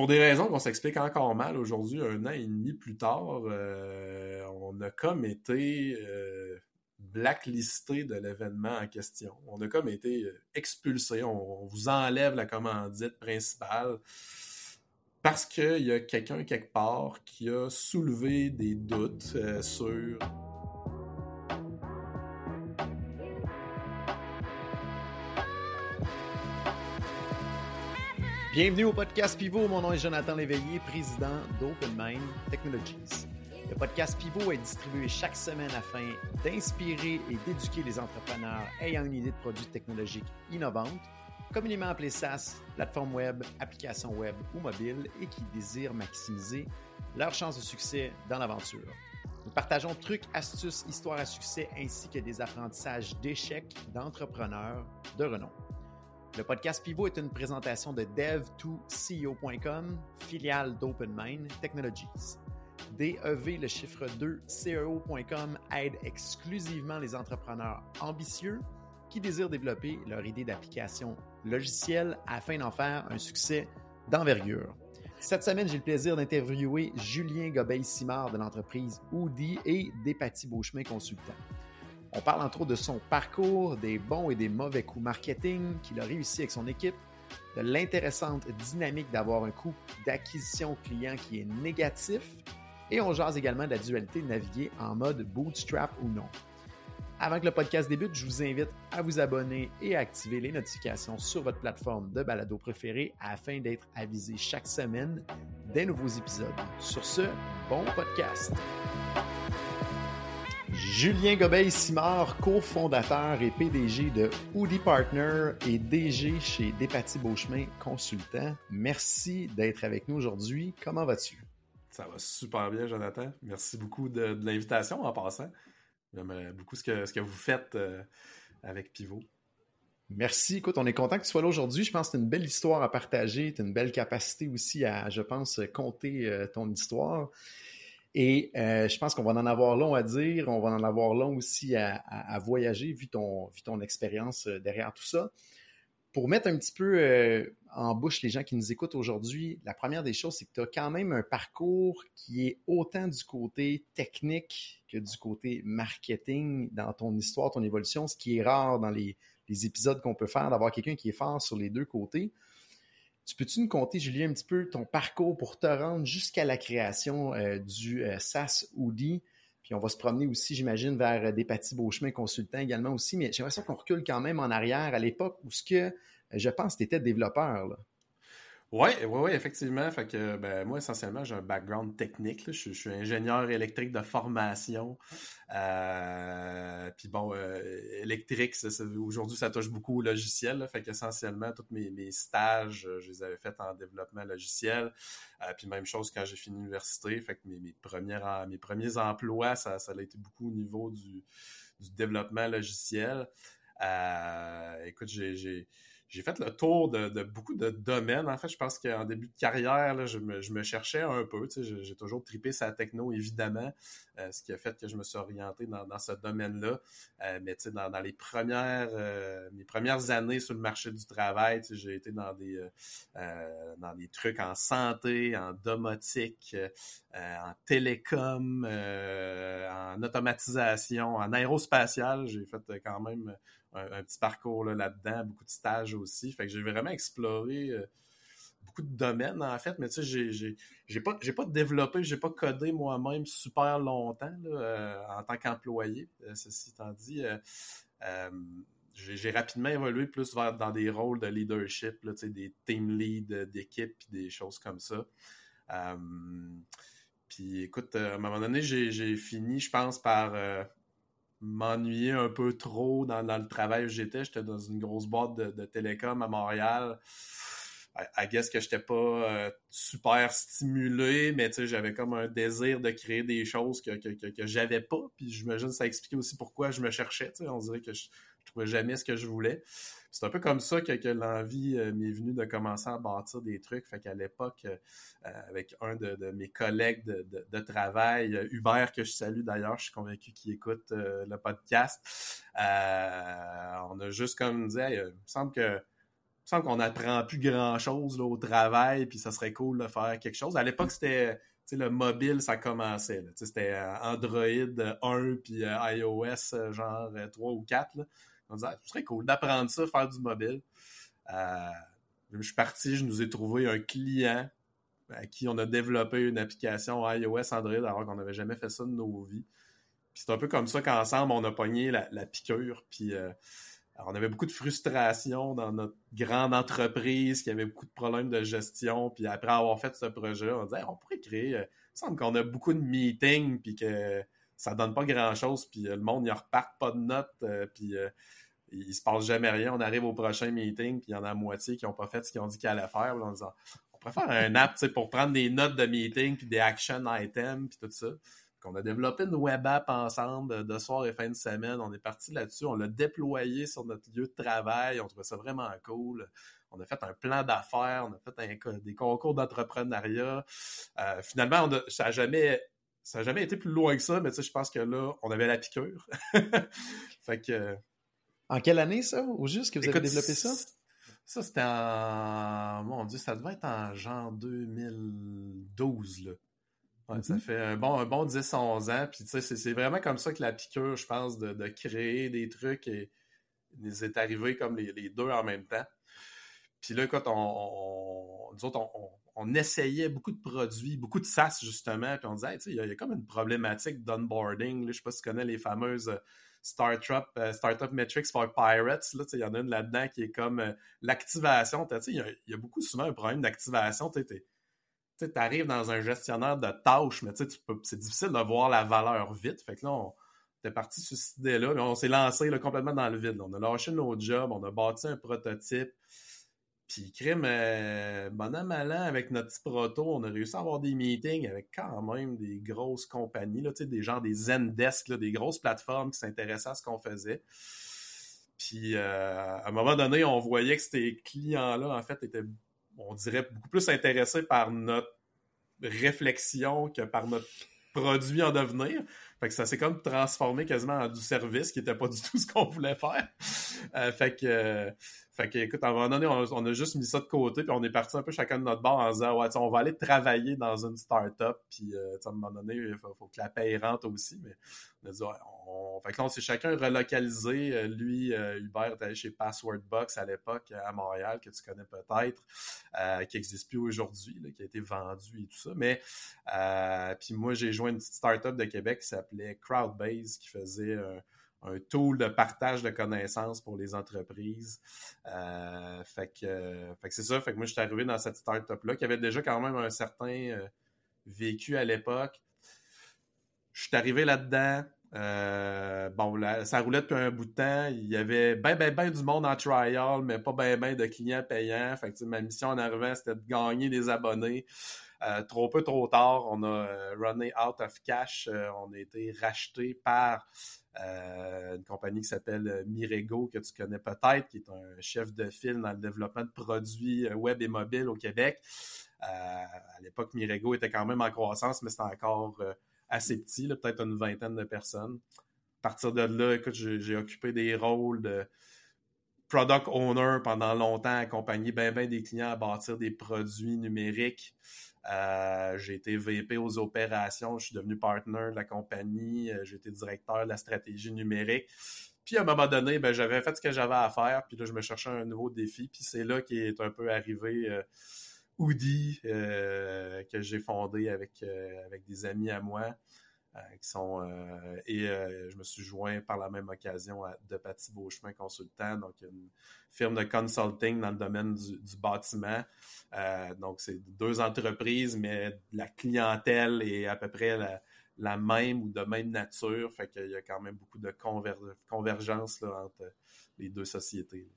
pour des raisons qu'on s'explique encore mal aujourd'hui, un an et demi plus tard, euh, on a comme été euh, blacklisté de l'événement en question. On a comme été euh, expulsé. On, vous enlève la commandite principale parce qu'il y a quelqu'un quelque part qui a soulevé des doutes sur Bienvenue au podcast Pivot. Mon nom est Jonathan Léveillé, président d'OpenMind Technologies. Le podcast Pivot est distribué chaque semaine afin d'inspirer et d'éduquer les entrepreneurs ayant une idée de produit technologique innovante, communément appelé SaaS, plateforme web, application web ou mobile et qui désirent maximiser leurs chances de succès dans l'aventure. Nous partageons trucs, astuces, histoires à succès ainsi que des apprentissages d'échecs d'entrepreneurs de renom. Le podcast Pivot est une présentation de dev2ceo.com, filiale d'OpenMind Technologies. DEV, le chiffre 2, CEO.com aide exclusivement les entrepreneurs ambitieux qui désirent développer leur idée d'application logicielle afin d'en faire un succès d'envergure. Cette semaine, j'ai le plaisir d'interviewer Julien Gobeil-Simard de l'entreprise Oudi et Despatie Beauchemin Consultant. On parle entre autres de son parcours, des bons et des mauvais coups marketing qu'il a réussi avec son équipe, de l'intéressante dynamique d'avoir un coût d'acquisition client qui est négatif, et on jase également de la dualité de naviguer en mode bootstrap ou non. Avant que le podcast débute, je vous invite à vous abonner et à activer les notifications sur votre plateforme de balado préférée afin d'être avisé chaque semaine des nouveaux épisodes. Sur ce, bon podcast! Julien Gobeil-Simard, cofondateur et PDG de Hoodie Partner et DG chez Despatie Beauchemin Consultant. Merci d'être avec nous aujourd'hui. Comment vas-tu? Ça va super bien, Jonathan. Merci beaucoup de, l'invitation en passant. J'aimerais beaucoup ce que, ce que vous faites euh, avec Pivot. Merci. Écoute, on est content que tu sois là aujourd'hui. Je pense que c'est une belle histoire à partager. Tu as une belle capacité aussi à, je pense, compter euh, ton histoire. Et euh, je pense qu'on va en avoir long à dire, on va en avoir long aussi à, voyager, vu ton, expérience euh, derrière tout ça. Pour mettre un petit peu euh, en bouche les gens qui nous écoutent aujourd'hui, la première des choses, c'est que tu as quand même un parcours qui est autant du côté technique que du côté marketing dans ton histoire, ton évolution, ce qui est rare dans les épisodes qu'on peut faire, d'avoir quelqu'un qui est fort sur les deux côtés. Tu peux-tu nous conter, Julien, un petit peu ton parcours pour te rendre jusqu'à la création euh, du euh, SAS? Puis on va se promener aussi, j'imagine, vers euh, des Patis Beauchemin consultants également aussi. Mais j'aimerais ça qu'on recule quand même en arrière à l'époque où ce que je pense tu étais développeur. Oui, oui, oui, effectivement. Fait que ben, moi, essentiellement, j'ai un background technique. Je, suis ingénieur électrique de formation. Euh, puis bon, euh, électrique, aujourd'hui, ça touche beaucoup au logiciel. Là, fait qu'essentiellement, tous mes, mes, stages, euh, je les avais faits en développement logiciel. Puis même chose quand j'ai fini l'université. Fait que mes, mes, premières, mes premiers emplois, ça, ça a été beaucoup au niveau du, du développement logiciel. Écoute, j'ai j'ai fait le tour de, beaucoup de domaines. En fait, je pense qu'en début de carrière, je, me, cherchais un peu. J'ai toujours tripé sa techno, évidemment, euh, ce qui a fait que je me suis orienté dans, ce domaine-là. Euh, mais tu sais, dans, les premières, euh, mes premières années sur le marché du travail, j'ai été dans des, dans des trucs en santé, en domotique, en télécom, en automatisation, en aérospatial. J'ai fait quand même un, petit parcours là-dedans, beaucoup de stages aussi. Fait que j'ai vraiment exploré euh, beaucoup de domaines en fait, mais tu sais, j'ai, pas, pas développé, j'ai pas codé moi-même super longtemps euh, en tant qu'employé. Euh, ceci étant dit, j'ai, rapidement évolué plus vers dans des rôles de leadership, là, des team leads d'équipe des choses comme ça. puis écoute, à un moment donné, j'ai fini, je pense, par m'ennuyer un peu trop dans, le travail où j'étais. J'étais dans une grosse boîte de, télécom à Montréal. I, guess que j'étais pas euh, super stimulé, mais j'avais comme un désir de créer des choses que, que, que, j'avais pas. Puis j'imagine que ça expliquait aussi pourquoi je me cherchais. Tu sais, on dirait que je, je trouvais jamais ce que je voulais. C'est un peu comme ça que, l'envie euh, m'est venue de commencer à bâtir des trucs. Fait qu'à l'époque, euh, avec un de, mes collègues de, travail, euh, Hubert, que je salue d'ailleurs, je suis convaincu qu'il écoute le podcast, on a juste comme dit, il me semble que semble qu'on n'apprend plus grand-chose au travail, puis ça serait cool de faire quelque chose. À l'époque, c'était le mobile, ça commençait. C'était euh, Android 1 puis euh, iOS euh, genre 3 ou 4. Là. On disait, ah, ce serait cool d'apprendre ça, faire du mobile. je suis parti, je nous ai trouvé un client à qui on a développé une application iOS Android alors qu'on n'avait jamais fait ça de nos vies. Puis c'est un peu comme ça qu'ensemble, on a pogné la, piqûre. Puis on avait beaucoup de frustration dans notre grande entreprise, qui avait beaucoup de problèmes de gestion. Puis après avoir fait ce projet, on disait on pourrait créer. Euh, il semble qu'on a beaucoup de meetings, puis que ça donne pas grand-chose, puis euh, le monde n'y repart pas de notes, euh, puis il se passe jamais rien. On arrive au prochain meeting, puis il y en a la moitié qui n'ont pas fait ce qu'ils ont dit qu'ils allaient faire. on disant on faire un app pour prendre des notes de meeting, puis des action items, puis tout ça. On a développé une web app ensemble de soir et fin de semaine. On est parti là-dessus. On l'a déployé sur notre lieu de travail. On trouvait ça vraiment cool. On a fait un plan d'affaires. On a fait des concours d'entrepreneuriat. Euh, finalement, ça n'a jamais, jamais été plus loin que ça, mais je pense que là, on avait la piqûre. fait que. En quelle année ça, au juste, que vous avez développé ça? Ça, c'était en. Mon Dieu, ça devait être en genre 2012, là. Ça mhm. fait un bon, un bon 10-11 ans. Puis, c'est vraiment comme ça que la piqûre, je pense, de, créer des trucs et nous est arrivé comme les, deux en même temps. Puis là, quand on, on, essayait beaucoup de produits, beaucoup de SaaS, justement, puis on disait, il y, a comme une problématique d'onboarding. Je ne sais pas si tu connais les fameuses Startup, euh, Startup Metrics for Pirates. Il y en a une là-dedans qui est comme euh, l'activation. Il y, a beaucoup souvent un problème d'activation. Tu arrives dans un gestionnaire de tâches, mais c'est difficile de voir la valeur vite. Fait que là, on parti sur cette idée-là, on s'est lancé complètement dans le vide. On a lâché nos jobs, on a bâti un prototype. Puis, crime, euh, bon an, mal avec notre petit proto, on a réussi à avoir des meetings avec quand même des grosses compagnies, là, des gens, des Zendesk, des grosses plateformes qui s'intéressaient à ce qu'on faisait. Puis, euh, à un moment donné, on voyait que ces clients-là, en fait, étaient on dirait, beaucoup plus intéressé par notre réflexion que par notre produit en devenir. Fait que ça s'est comme transformé quasiment en du service qui n'était pas du tout ce qu'on voulait faire. Euh, fait que fait que, écoute, à un moment donné, on, a juste mis ça de côté, puis on est parti un peu chacun de notre bord en disant, ouais, on va aller travailler dans une start-up, puis euh, à un moment donné, il faut, que la paye rentre aussi, mais on a dit, ouais, on... Fait que là, on s'est chacun relocalisé. Euh, lui, euh, Hubert était allé chez Password Box à l'époque, à Montréal, que tu connais peut-être, qui n'existe plus aujourd'hui, qui a été vendu et tout ça, mais puis moi, j'ai joint une petite start-up de Québec qui s'appelait Crowdbase, qui faisait un tool de partage de connaissances pour les entreprises. Euh, fait que, c'est ça. Fait que moi, je suis arrivé dans cette startup-là qui avait déjà quand même un certain euh, vécu à l'époque. Je suis arrivé là-dedans. Euh, bon, ça roulait depuis un bout de temps. Il y avait ben, ben, ben du monde en trial, mais pas ben, ben de clients payants. Fait que ma mission en arrivant, c'était de gagner des abonnés. Trop peu, trop tard, on a runné out of cash. on a été racheté par euh, une compagnie qui s'appelle euh, Mirego, que tu connais peut-être, qui est un chef de file dans le développement de produits euh, web et mobile au Québec. à l'époque, Mirego était quand même en croissance, mais c'était encore assez petit, peut-être une vingtaine de personnes. À partir de là, écoute, j'ai occupé des rôles de product owner pendant longtemps, accompagné bien ben des clients à bâtir des produits numériques. Euh, j'ai été VP aux opérations, je suis devenu partner de la compagnie, euh, j'ai été directeur de la stratégie numérique. Puis à un moment donné, ben, j'avais fait ce que j'avais à faire, puis là, je me cherchais un nouveau défi. Puis c'est là qu'est un peu arrivé euh, Oudi, que j'ai fondé avec, avec des amis à moi. Qui sont et je me suis joint par la même occasion à De Beauchemin Consultant, donc une firme de consulting dans le domaine du bâtiment. Euh, donc, c'est deux entreprises, mais la clientèle est à peu près la, même ou de même nature. Fait qu'il y a quand même beaucoup de convergence entre les deux sociétés.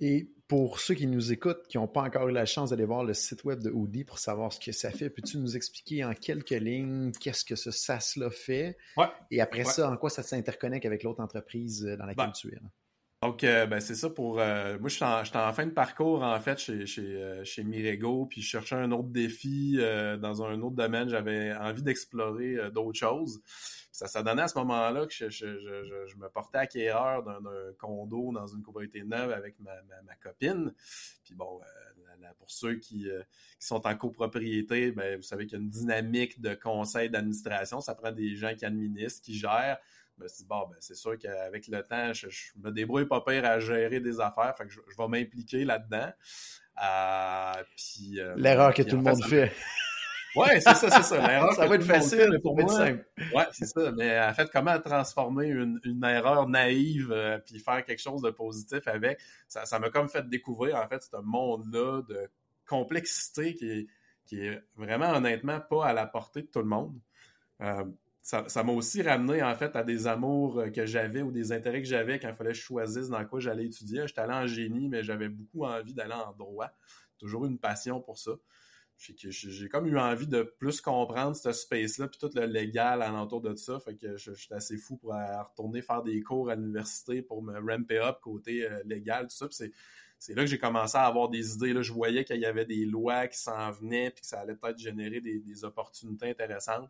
Et pour ceux qui nous écoutent, qui n'ont pas encore eu la chance d'aller voir le site web de Audi pour savoir ce que ça fait, peux-tu nous expliquer en quelques lignes qu'est-ce que ce SaaS-là fait? Et après ça, en quoi ça s'interconnecte avec l'autre entreprise dans laquelle tu es? Donc, euh, ben, c'est ça pour. Euh, moi, j'étais en, fin de parcours, en fait, chez, chez, euh, chez Mirego, puis je cherchais un autre défi dans un autre domaine. J'avais envie d'explorer d'autres choses. Ça, donnait à ce moment-là que je, je, je, me portais acquéreur d'un condo dans une copropriété neuve avec ma, ma, copine. Puis bon, pour ceux qui, qui, sont en copropriété, ben, vous savez qu'il y a une dynamique de conseil d'administration. Ça prend des gens qui administrent, qui gèrent me suis dit, bon, ben, c'est sûr qu'avec le temps, je, me débrouille pas pire à gérer des affaires, fait que je, vais m'impliquer là-dedans. Euh, puis, euh, L'erreur que tout le monde fait. Ouais, c'est ça, c'est ça. L'erreur ça va être facile pour moi. Simple. Ouais, c'est ça. Mais en fait, comment transformer une, erreur naïve euh, puis faire quelque chose de positif avec, ça, ça m'a comme fait découvrir en fait ce monde-là de complexité qui est, qui est vraiment honnêtement pas à la portée de tout le monde ça m'a aussi ramené en fait à des amours euh, que j'avais ou des intérêts que j'avais quand il fallait que je choisisse dans quoi j'allais étudier. J'étais allé en génie, mais j'avais beaucoup envie d'aller en droit. Toujours une passion pour ça. J'ai comme eu envie de plus comprendre ce space-là, puis tout le légal alentour de ça. Fait que j'étais assez fou pour retourner faire des cours à l'université pour me ramper up côté euh, légal, tout ça. c'est là que j'ai commencé à avoir des idées. Là, je voyais qu'il y avait des lois qui s'en venaient, puis que ça allait peut-être générer des opportunités intéressantes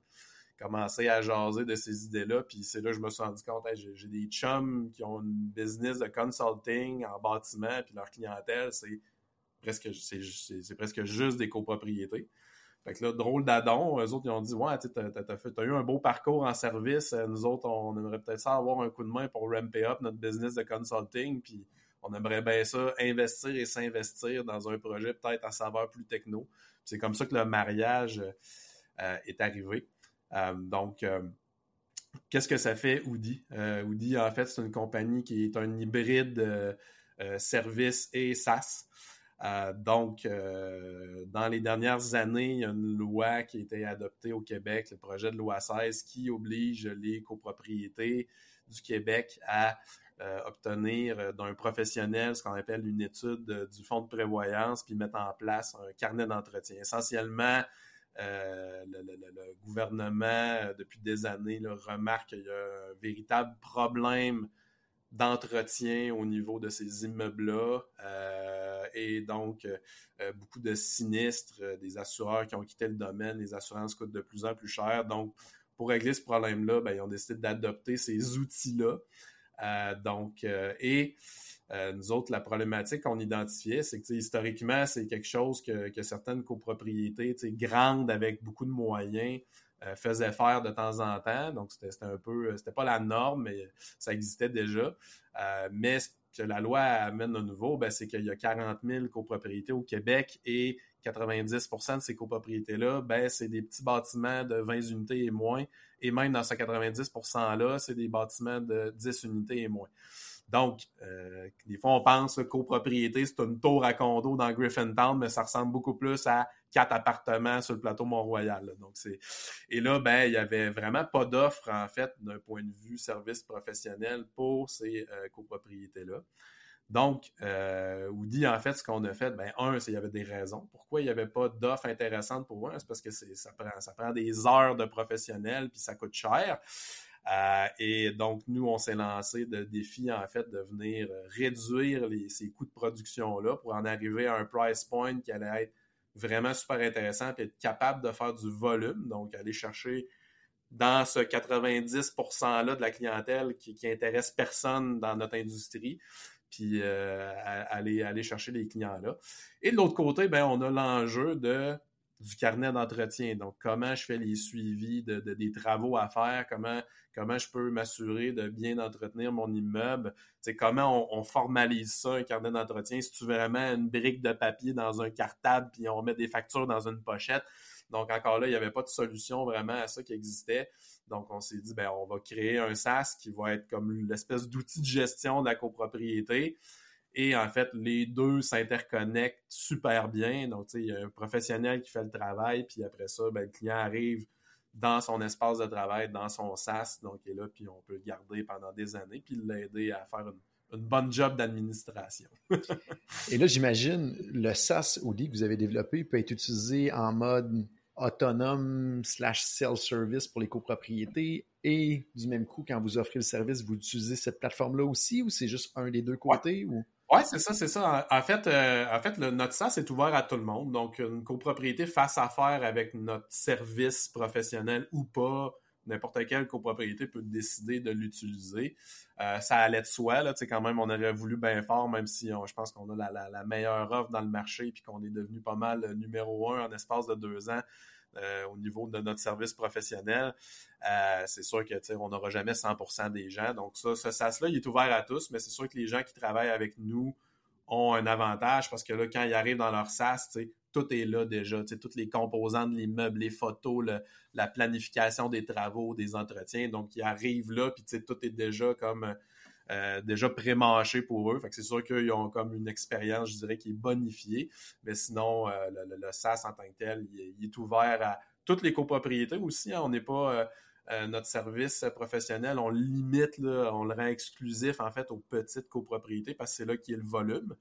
commencé à jaser de ces idées-là. Puis c'est là que je me suis rendu compte, j'ai des chums qui ont une business de consulting en bâtiment, puis leur clientèle, c'est presque, c'est, presque juste des copropriétés. Fait que là, drôle d'adon, eux autres, ils ont dit Ouais, tu as, eu un beau parcours en service. Nous autres, on aimerait peut-être ça avoir un coup de main pour ramper up notre business de consulting. Puis on aimerait bien ça, investir et s'investir dans un projet peut-être à saveur plus techno. C'est comme ça que le mariage euh, est arrivé. Euh, donc, euh, qu'est-ce que ça fait Oudi? Euh, Oudi, en fait, c'est une compagnie qui est un hybride service et SaaS. donc, dans les dernières années, il y a une loi qui a été adoptée au Québec, le projet de loi 16, qui oblige les copropriétés du Québec à obtenir d'un professionnel ce qu'on appelle une étude du fonds de prévoyance, puis mettre en place un carnet d'entretien. Essentiellement, euh, le, gouvernement, euh, depuis des années, remarque qu'il y a un véritable problème d'entretien au niveau de ces immeubles-là. Euh, et donc, beaucoup de sinistres, des assureurs qui ont quitté le domaine, les assurances coûtent de plus en plus cher. Donc, pour régler ce problème-là, ben, ils ont décidé d'adopter ces outils-là. donc, et euh, nous autres, la problématique qu'on identifiait, c'est que historiquement, c'est quelque chose que, certaines copropriétés grandes avec beaucoup de moyens euh, faisaient faire de temps en temps. Donc, c'était un peu, c'était pas la norme, mais ça existait déjà. Euh, mais ce que la loi amène de nouveau, ben, c'est qu'il y a 40 000 copropriétés au Québec et 90% de ces copropriétés-là, ben, c'est des petits bâtiments de 20 unités et moins. Et même dans ces 90 %-là, c'est des bâtiments de 10 unités et moins. Donc, euh, des fois, on pense copropriété, c'est une tour à condo dans Griffintown, mais ça ressemble beaucoup plus à quatre appartements sur le plateau Mont-Royal. Donc, et là, ben, il y avait vraiment pas d'offre en fait d'un point de vue service professionnel pour ces euh, copropriétés-là. Donc, euh, Woody, en fait, ce qu'on a fait, ben, un, c'est qu'il y avait des raisons. Pourquoi il n'y avait pas d'offre intéressante pour eux? C'est parce que ça prend, ça prend des heures de professionnels, puis ça coûte cher. Euh, et donc, nous, on s'est lancé de défi, en fait, de venir euh, réduire ces coûts de production-là pour en arriver à un price point qui allait être vraiment super intéressant et être capable de faire du volume. Donc, aller chercher dans ce 90%-là de la clientèle qui, qui intéresse personne dans notre industrie, puis euh, aller, aller chercher les clients-là. Et de l'autre côté, ben, on a l'enjeu de du carnet d'entretien. Donc, comment je fais les suivis de, des travaux à faire, comment, comment je peux m'assurer de bien entretenir mon immeuble, comment on, formalise ça, un carnet d'entretien? Si tu vraiment une brique de papier dans un cartable, puis on met des factures dans une pochette. Donc, encore là, il n'y avait pas de solution vraiment à ça qui existait. Donc, on s'est dit, ben, on va créer un SaaS qui va être comme l'espèce d'outil de gestion de la copropriété. Et en fait, les deux s'interconnectent super bien. Donc, il y a un professionnel qui fait le travail, puis après ça, ben, le client arrive dans son espace de travail, dans son SaaS, donc il est là, puis on peut le garder pendant des années, puis l'aider à faire une, bonne job d'administration. Et là, j'imagine, le SaaS Audi que vous avez développé peut être utilisé en mode autonome slash self-service pour les copropriétés et du même coup, quand vous offrez le service, vous utilisez cette plateforme-là aussi ou c'est juste un des deux côtés? Oui, c'est ça, c'est ça. En, fait, euh, en fait le, notre SaaS est ouvert à tout le monde. Donc, une copropriété face à faire avec notre service professionnel ou pas, n'importe quelle copropriété peut décider de l'utiliser. Euh, ça allait de soi, là, quand même, on aurait voulu bien fort, même si je pense qu'on a la, meilleure offre dans le marché et qu'on est devenu pas mal numéro un en espace de deux ans. Euh, au niveau de notre service professionnel, euh, c'est sûr que on n'aura jamais 100% des gens. Donc ça, ce SaaS-là, il est ouvert à tous, mais c'est sûr que les gens qui travaillent avec nous ont un avantage parce que là, quand ils arrivent dans leur SaaS, tout est là déjà. Toutes les composants de l'immeuble, les photos, la planification des travaux, des entretiens. Donc, ils arrivent là, puis tout est déjà comme euh, déjà pré-mâché pour eux. C'est sûr qu'ils ont comme une expérience, je dirais, qui est bonifiée. Mais sinon, euh, le, le, SaaS en tant que tel, il, est ouvert à toutes les copropriétés aussi. Hein. On n'est pas euh, notre service professionnel, on limite, on le rend exclusif en fait aux petites copropriétés parce que c'est là qu'il y a le volume.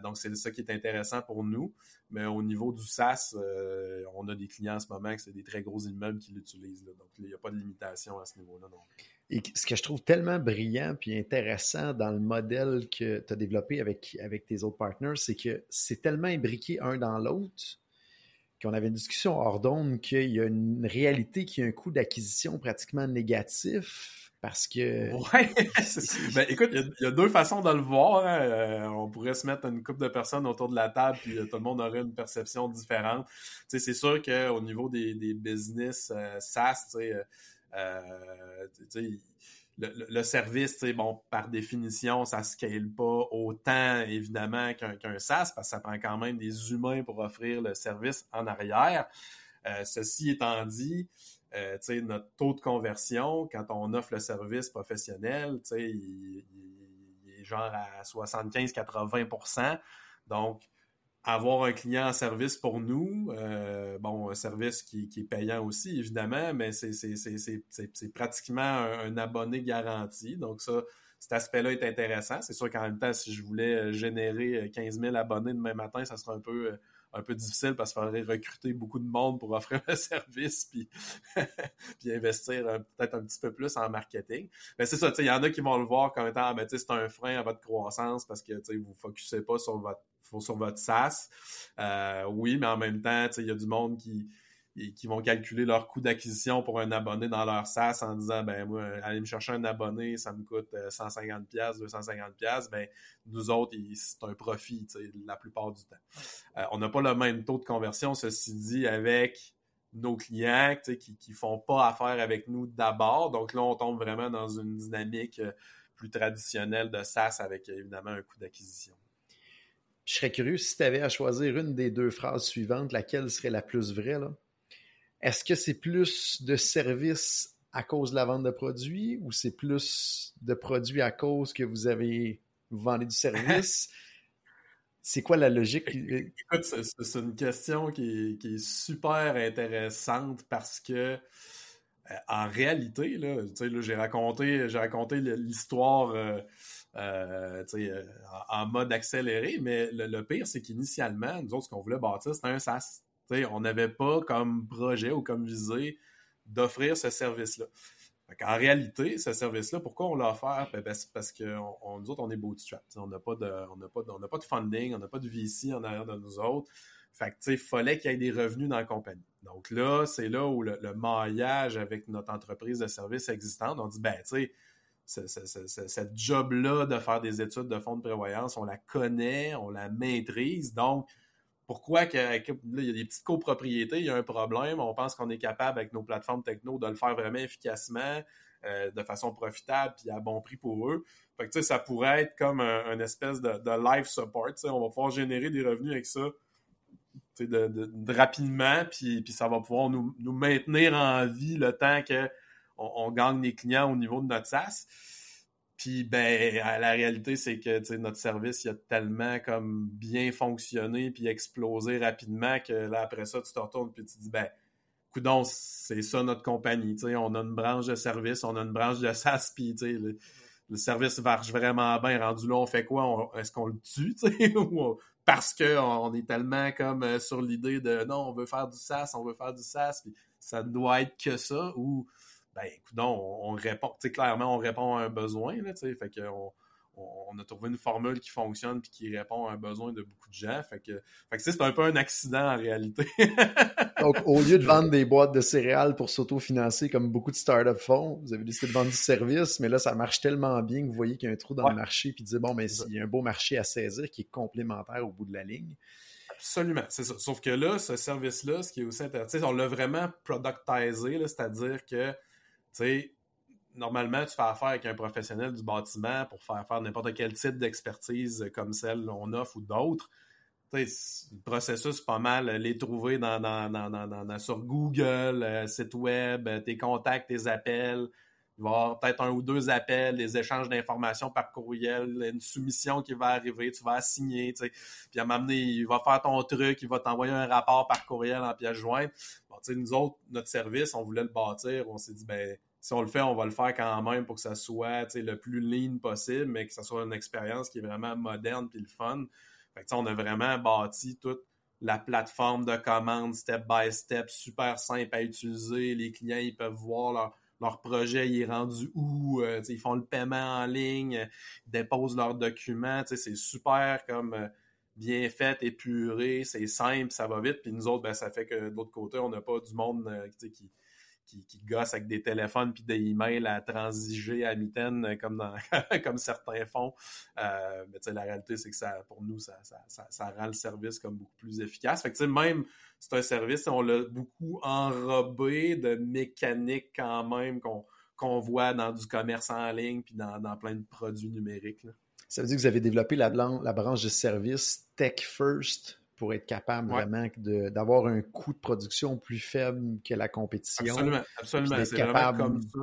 donc, c'est ça qui est intéressant pour nous. Mais au niveau du SaaS, on a des clients en ce moment que c'est des très gros immeubles qui l'utilisent. Donc, il n'y a pas de limitation à ce niveau-là non et ce que je trouve tellement brillant puis intéressant dans le modèle que tu as développé avec, avec tes autres partners, c'est que c'est tellement imbriqué un dans l'autre qu'on avait une discussion hors d'onde qu'il y a une réalité qui a un coût d'acquisition pratiquement négatif parce que. Ouais! ben, écoute, il y, a deux façons de le voir. Hein. Euh, on pourrait se mettre une couple de personnes autour de la table puis euh, tout le monde aurait une perception différente. c'est sûr qu'au niveau des, des business euh, SaaS, tu sais le, le, service, bon, par définition, ça ne scale pas autant, évidemment, qu'un SaaS, parce que ça prend quand même des humains pour offrir le service en arrière. Euh, ceci étant dit, euh, notre taux de conversion, quand on offre le service professionnel, il, il, est genre à 75-80% Donc, avoir un client en service pour nous, euh, bon, un service qui, est payant aussi, évidemment, mais c'est pratiquement un, abonné garanti. Donc, ça, cet aspect-là est intéressant. C'est sûr qu'en même temps, si je voulais euh, générer 15 euh, 000 abonnés demain matin, ça serait un peu un peu difficile parce qu'il faudrait recruter beaucoup de monde pour offrir le service puis, puis investir peut-être un petit peu plus en marketing. Mais c'est ça, il y en a qui vont le voir comme étant ah, ben, c'est un frein à votre croissance parce que vous ne focussez pas sur votre sur votre SaaS. Euh, oui, mais en même temps, il y a du monde qui, qui vont calculer leur coût d'acquisition pour un abonné dans leur SaaS en disant ben moi aller me chercher un abonné ça me coûte 150 pièces 250 pièces ben nous autres c'est un profit la plupart du temps. Euh, on n'a pas le même taux de conversion ceci dit avec nos clients qui qui font pas affaire avec nous d'abord. Donc là on tombe vraiment dans une dynamique euh, plus traditionnelle de SaaS avec évidemment un coût d'acquisition je serais curieux si tu avais à choisir une des deux phrases suivantes, laquelle serait la plus vraie. Est-ce que c'est plus de services à cause de la vente de produits ou c'est plus de produits à cause que vous avez vendu du service? c'est quoi la logique? Écoute, c'est une question qui est, super intéressante parce que euh, en réalité, là, j'ai raconté, raconté l'histoire euh, euh, euh, en, mode accéléré, mais le, pire, c'est qu'initialement, nous autres, ce qu'on voulait bâtir, c'était un SaaS. on n'avait pas comme projet ou comme visée d'offrir ce service-là. En réalité, ce service-là, pourquoi on l'a offert? Ben, c'est parce que nous autres, on est bootstrap. On n'a pas, de, pas, de, pas de funding, on n'a pas de VC en arrière de nous autres. Fait il fallait qu'il y ait des revenus dans la compagnie. Donc là, c'est là où le, le, maillage avec notre entreprise de services existante, on dit, ben, tu sais, cette job-là de faire des études de fonds de prévoyance, on la connaît, on la maîtrise. Donc, pourquoi que, il y a des petites copropriétés, il y a un problème, on pense qu'on est capable avec nos plateformes techno de le faire vraiment efficacement, euh, de façon profitable puis à bon prix pour eux. Fait que, ça pourrait être comme un, espèce de, de life support. On va pouvoir générer des revenus avec ça de, rapidement, puis, puis ça va pouvoir nous, nous maintenir en vie le temps que on, gagne des clients au niveau de notre SaaS. Puis ben la réalité c'est que notre service il a tellement comme bien fonctionné puis explosé rapidement que là après ça tu te retournes puis tu te dis ben coudon c'est ça notre compagnie, on a une branche de service, on a une branche de SaaS puis le, service marche vraiment bien. Rendu là on fait quoi? Est-ce qu'on le tue parce que on, est tellement comme euh, sur l'idée de non on veut faire du SaaS, on veut faire du SaaS puis ça doit être que ça ou ben, écoute, on, on répond, clairement, on répond à un besoin, là, fait qu'on on, a trouvé une formule qui fonctionne puis qui répond à un besoin de beaucoup de gens. Fait que, fait que c'est un peu un accident en réalité. Donc, au lieu de vendre des boîtes de céréales pour s'autofinancer comme beaucoup de startups font, vous avez décidé de vendre du service, mais là, ça marche tellement bien que vous voyez qu'il y a un trou dans le marché puis dites, bon, mais il y a un beau marché à saisir qui est complémentaire au bout de la ligne. Absolument, c'est ça. Sauf que là, ce service-là, ce qui est aussi intéressant, on l'a vraiment productisé, c'est-à-dire que, normalement, tu fais affaire avec un professionnel du bâtiment pour faire faire n'importe quel type d'expertise comme celle qu'on offre ou d'autres. Le processus, pas mal, les trouver dans, dans, sur Google, euh, site web, euh, tes contacts, tes appels. Il va y avoir peut-être un ou deux appels, des échanges d'informations par courriel, une soumission qui va arriver, tu vas signer, puis à m'amener, il va faire ton truc, il va t'envoyer un rapport par courriel en pièce jointe. Nous autres, notre service, on voulait le bâtir, on s'est dit, ben, si on le fait, on va le faire quand même pour que ça soit le plus lean possible, mais que ça soit une expérience qui est vraiment moderne puis le fun. On a vraiment bâti toute la plateforme de commande step by step, super simple à utiliser. Les clients, ils peuvent voir leur, projet, il est rendu où, euh, ils font le paiement en ligne, ils déposent leurs documents, c'est super comme euh, bien fait, épuré, c'est simple, ça va vite. Puis nous autres, ben, ça fait que de l'autre côté, on n'a pas du monde euh, qui, qui, qui gossent avec des téléphones puis des emails à transiger à mitaine euh, comme, comme certains font. Euh, mais la réalité, c'est que ça, pour nous, ça, ça, ça, rend le service comme beaucoup plus efficace. Fait que même, c'est un service, on l'a beaucoup enrobé de mécanique quand même qu'on voit dans du commerce en ligne puis dans, dans plein de produits numériques. Ça veut dire que vous avez développé la, la branche de service Tech First pour être capable vraiment d'avoir un coût de production plus faible que la compétition. Absolument, absolument. C'est capable comme ça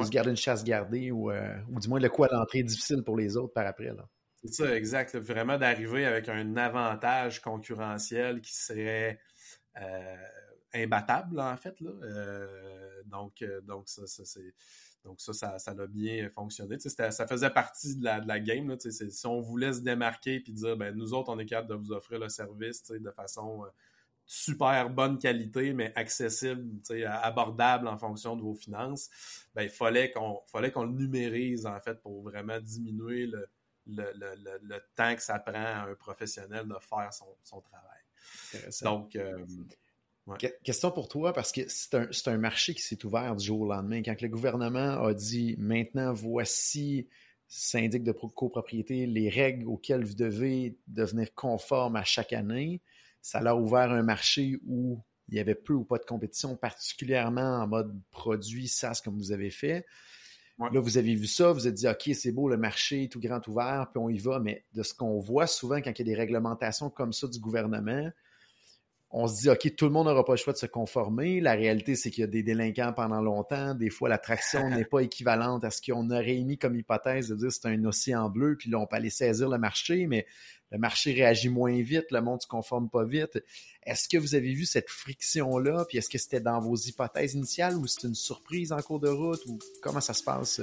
de se garder une chasse gardée ou, euh, ou du moins le coût à l'entrée difficile pour les autres par après. C'est ça, exact. Vraiment d'arriver avec un avantage concurrentiel qui serait euh, imbattable, en fait. Là. Euh, donc, donc ça, ça c'est donc ça, ça, ça a bien fonctionné. Ça faisait partie de la, de la game. Là, si on voulait se démarquer et dire ben, nous autres, on est capable de vous offrir le service de façon euh, super bonne qualité, mais accessible, abordable en fonction de vos finances, ben, il fallait qu'on fallait qu'on le numérise en fait pour vraiment diminuer le, le, le, le, temps que ça prend à un professionnel de faire son, son travail. Donc, euh, Question pour toi, parce que c'est un, un, marché qui s'est ouvert du jour au lendemain. Quand le gouvernement a dit maintenant, voici, syndic de copropriété, les règles auxquelles vous devez devenir conforme à chaque année, ça a ouvert un marché où il y avait peu ou pas de compétition, particulièrement en mode produit SaaS comme vous avez fait. Là, vous avez vu ça, vous avez dit, OK, c'est beau, le marché est tout grand ouvert, puis on y va, mais de ce qu'on voit souvent quand il y a des réglementations comme ça du gouvernement, on se dit, OK, tout le monde n'aura pas le choix de se conformer. La réalité, c'est qu'il y a des délinquants pendant longtemps. Des fois, l'attraction n'est pas équivalente à ce qu'on aurait émis comme hypothèse de dire c'est un océan bleu, puis là, on peut aller saisir le marché, mais le marché réagit moins vite, le monde ne se conforme pas vite. Est-ce que vous avez vu cette friction-là, puis est-ce que c'était dans vos hypothèses initiales ou c'est une surprise en cours de route, ou comment ça se passe?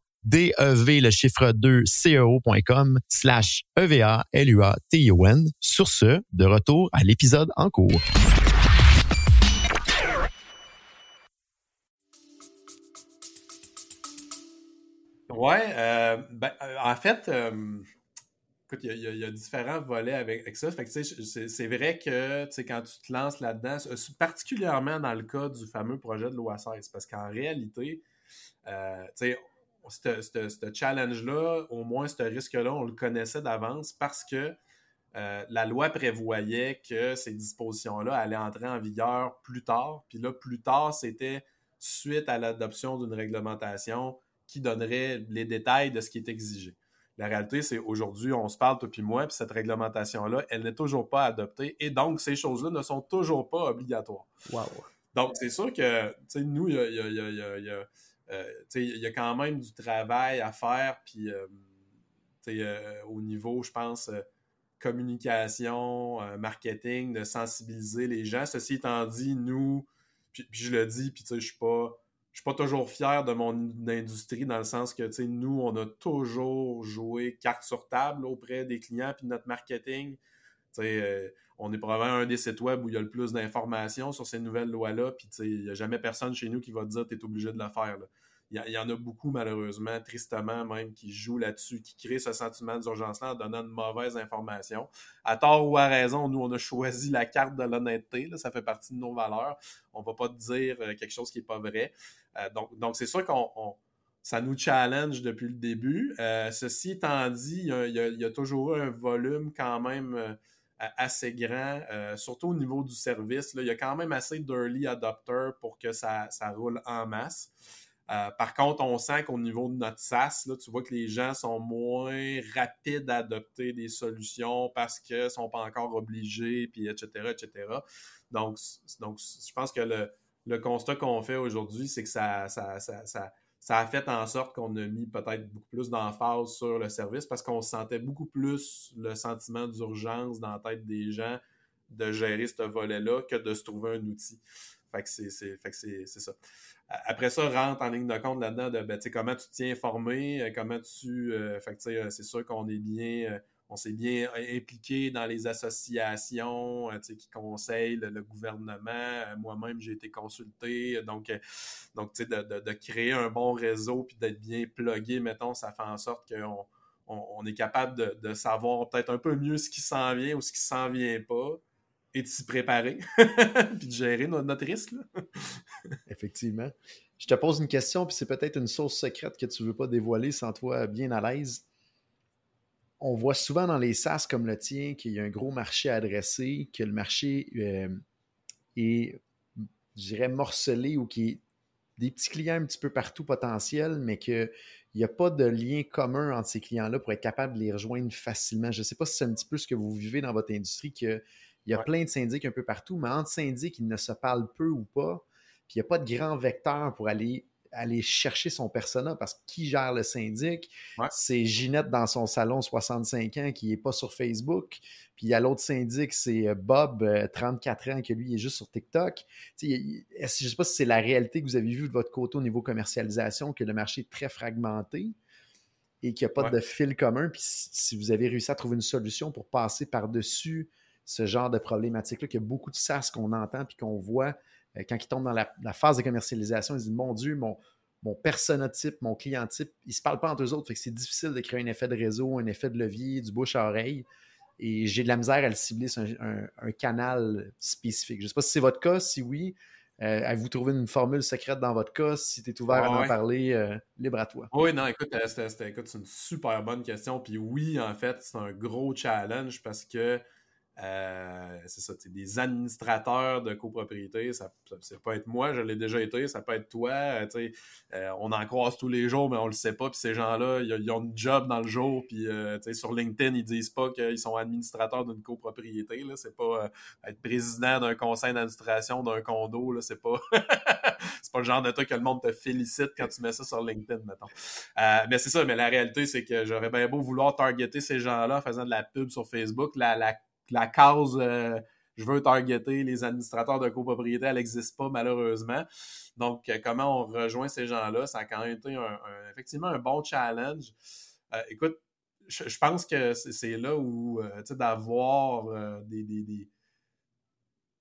DEV, le chiffre 2, CEO.com slash EVA, L-U-A-T-I-O-N. Sur ce, de retour à l'épisode en cours. Ouais, euh, ben, euh, en fait, euh, écoute, il y, a différents volets avec, ça. c'est vrai que quand tu te lances là-dedans, particulièrement dans le cas du fameux projet de l'OASS, parce qu'en réalité, sais, ce challenge-là, au moins ce risque-là, on le connaissait d'avance parce que euh, la loi prévoyait que ces dispositions-là allaient entrer en vigueur plus tard. Puis là, plus tard, c'était suite à l'adoption d'une réglementation qui donnerait les détails de ce qui est exigé. La réalité, c'est aujourd'hui, on se parle, toi puis moi, puis cette réglementation-là, elle n'est toujours pas adoptée. Et donc, ces choses-là ne sont toujours pas obligatoires. Wow. Donc, c'est sûr que, tu sais, nous, il y a il y a quand même du travail à faire, puis au niveau, je pense, communication, marketing, de sensibiliser les gens. Ceci étant dit, nous, puis, je le dis, puis je suis pas je suis pas toujours fier de mon industrie dans le sens que nous, on a toujours joué carte sur table auprès des clients puis de notre marketing. Euh, on est probablement un des sites web où il y a le plus d'informations sur ces nouvelles lois-là, puis il n'y a jamais personne chez nous qui va te dire tu es obligé de le faire. Il y, en a beaucoup, malheureusement, tristement même, qui jouent là-dessus, qui créent ce sentiment d'urgence-là en donnant de mauvaises informations. À tort ou à raison, nous, on a choisi la carte de l'honnêteté. Ça fait partie de nos valeurs. On ne va pas te dire euh, quelque chose qui n'est pas vrai. Euh, donc, c'est sûr qu'on ça nous challenge depuis le début. Euh, ceci étant dit, il y, a, toujours un volume quand même assez grand, surtout au niveau du service. Il y a quand même assez d'early adopters pour que ça, ça roule en masse. Euh, par contre, on sent qu'au niveau de notre SaaS, là, tu vois que les gens sont moins rapides à adopter des solutions parce qu'ils ne sont pas encore obligés, puis etc.. Donc, donc je pense que le, constat qu'on fait aujourd'hui, c'est que ça, ça, a fait en sorte qu'on a mis peut-être beaucoup plus d'emphase sur le service parce qu'on sentait beaucoup plus le sentiment d'urgence dans la tête des gens de gérer ce volet-là que de se trouver un outil. Fait que c'est ça après ça, rentre en ligne de compte là-dedans de ben, comment tu te tiens informé, euh, comment tu. Euh, euh, c'est sûr qu'on est bien. On s'est bien impliqué dans les associations qui conseillent le, gouvernement. Moi-même, j'ai été consulté. Donc, donc de, de, créer un bon réseau puis d'être bien plugué, mettons, ça fait en sorte qu'on on, est capable de, de savoir peut-être un peu mieux ce qui s'en vient ou ce qui s'en vient pas et de s'y préparer, puis de gérer notre, risque. Effectivement. Je te pose une question, puis c'est peut-être une source secrète que tu ne veux pas dévoiler sans toi bien à l'aise. On voit souvent dans les SaaS comme le tien qu'il y a un gros marché à adresser, que le marché euh, est, je dirais, morcelé ou qui est des petits clients un petit peu partout potentiels, mais qu'il n'y a pas de lien commun entre ces clients-là pour être capable de les rejoindre facilement. Je ne sais pas si c'est un petit peu ce que vous vivez dans votre industrie, que il y a plein de syndics un peu partout, mais entre syndics, ils ne se parlent peu ou pas. Puis il n'y a pas de grand vecteur pour aller, aller chercher son persona parce que qui gère le syndic? C'est Ginette dans son salon 65 ans qui n'est pas sur Facebook. Puis il y a l'autre syndic, c'est euh, Bob, 34 euh, ans, qui lui est juste sur TikTok. je ne sais pas si c'est la réalité que vous avez vue de votre côté au niveau commercialisation, que le marché est très fragmenté et qu'il n'y a pas de fil commun. Puis si vous avez réussi à trouver une solution pour passer par-dessus ce genre de problématique-là, qu'il y a beaucoup de SaaS qu'on entend puis qu'on voit quand ils tombent dans la, phase de commercialisation, ils disent Mon Dieu, mon, mon mon client-type, ils ne se parlent pas entre eux autres. Fait que c'est difficile de créer un effet de réseau, un effet de levier, du bouche à oreille. Et j'ai de la misère à le cibler sur un, canal spécifique. Je ne sais pas si c'est votre cas. Si oui, euh, avez-vous trouvé une formule secrète dans votre cas? Si tu es ouvert à en parler, euh, libre à toi. Oui, non, écoute, c'est une super bonne question. Puis oui, en fait, c'est un gros challenge parce que euh, c'est ça, des administrateurs de copropriété, ça, ça, peut être moi, je l'ai déjà été, ça peut être toi, euh, euh, on en croise tous les jours, mais on le sait pas, puis ces gens-là, ils, ont un job dans le jour, puis sur LinkedIn, ils disent pas qu'ils sont administrateurs d'une copropriété, là, c'est pas être président d'un conseil d'administration d'un condo, là, c'est pas c'est pas le genre de truc que le monde te félicite quand tu mets ça sur LinkedIn, mettons. mais c'est ça, mais la réalité, c'est que j'aurais bien beau vouloir targeter ces gens-là en faisant de la pub sur Facebook, la, la la cause euh, je veux targeter les administrateurs de copropriété, elle n'existe pas malheureusement. Donc, euh, comment on rejoint ces gens-là, ça a quand même été effectivement un bon challenge. Euh, écoute, je, pense que c'est là où d'avoir des,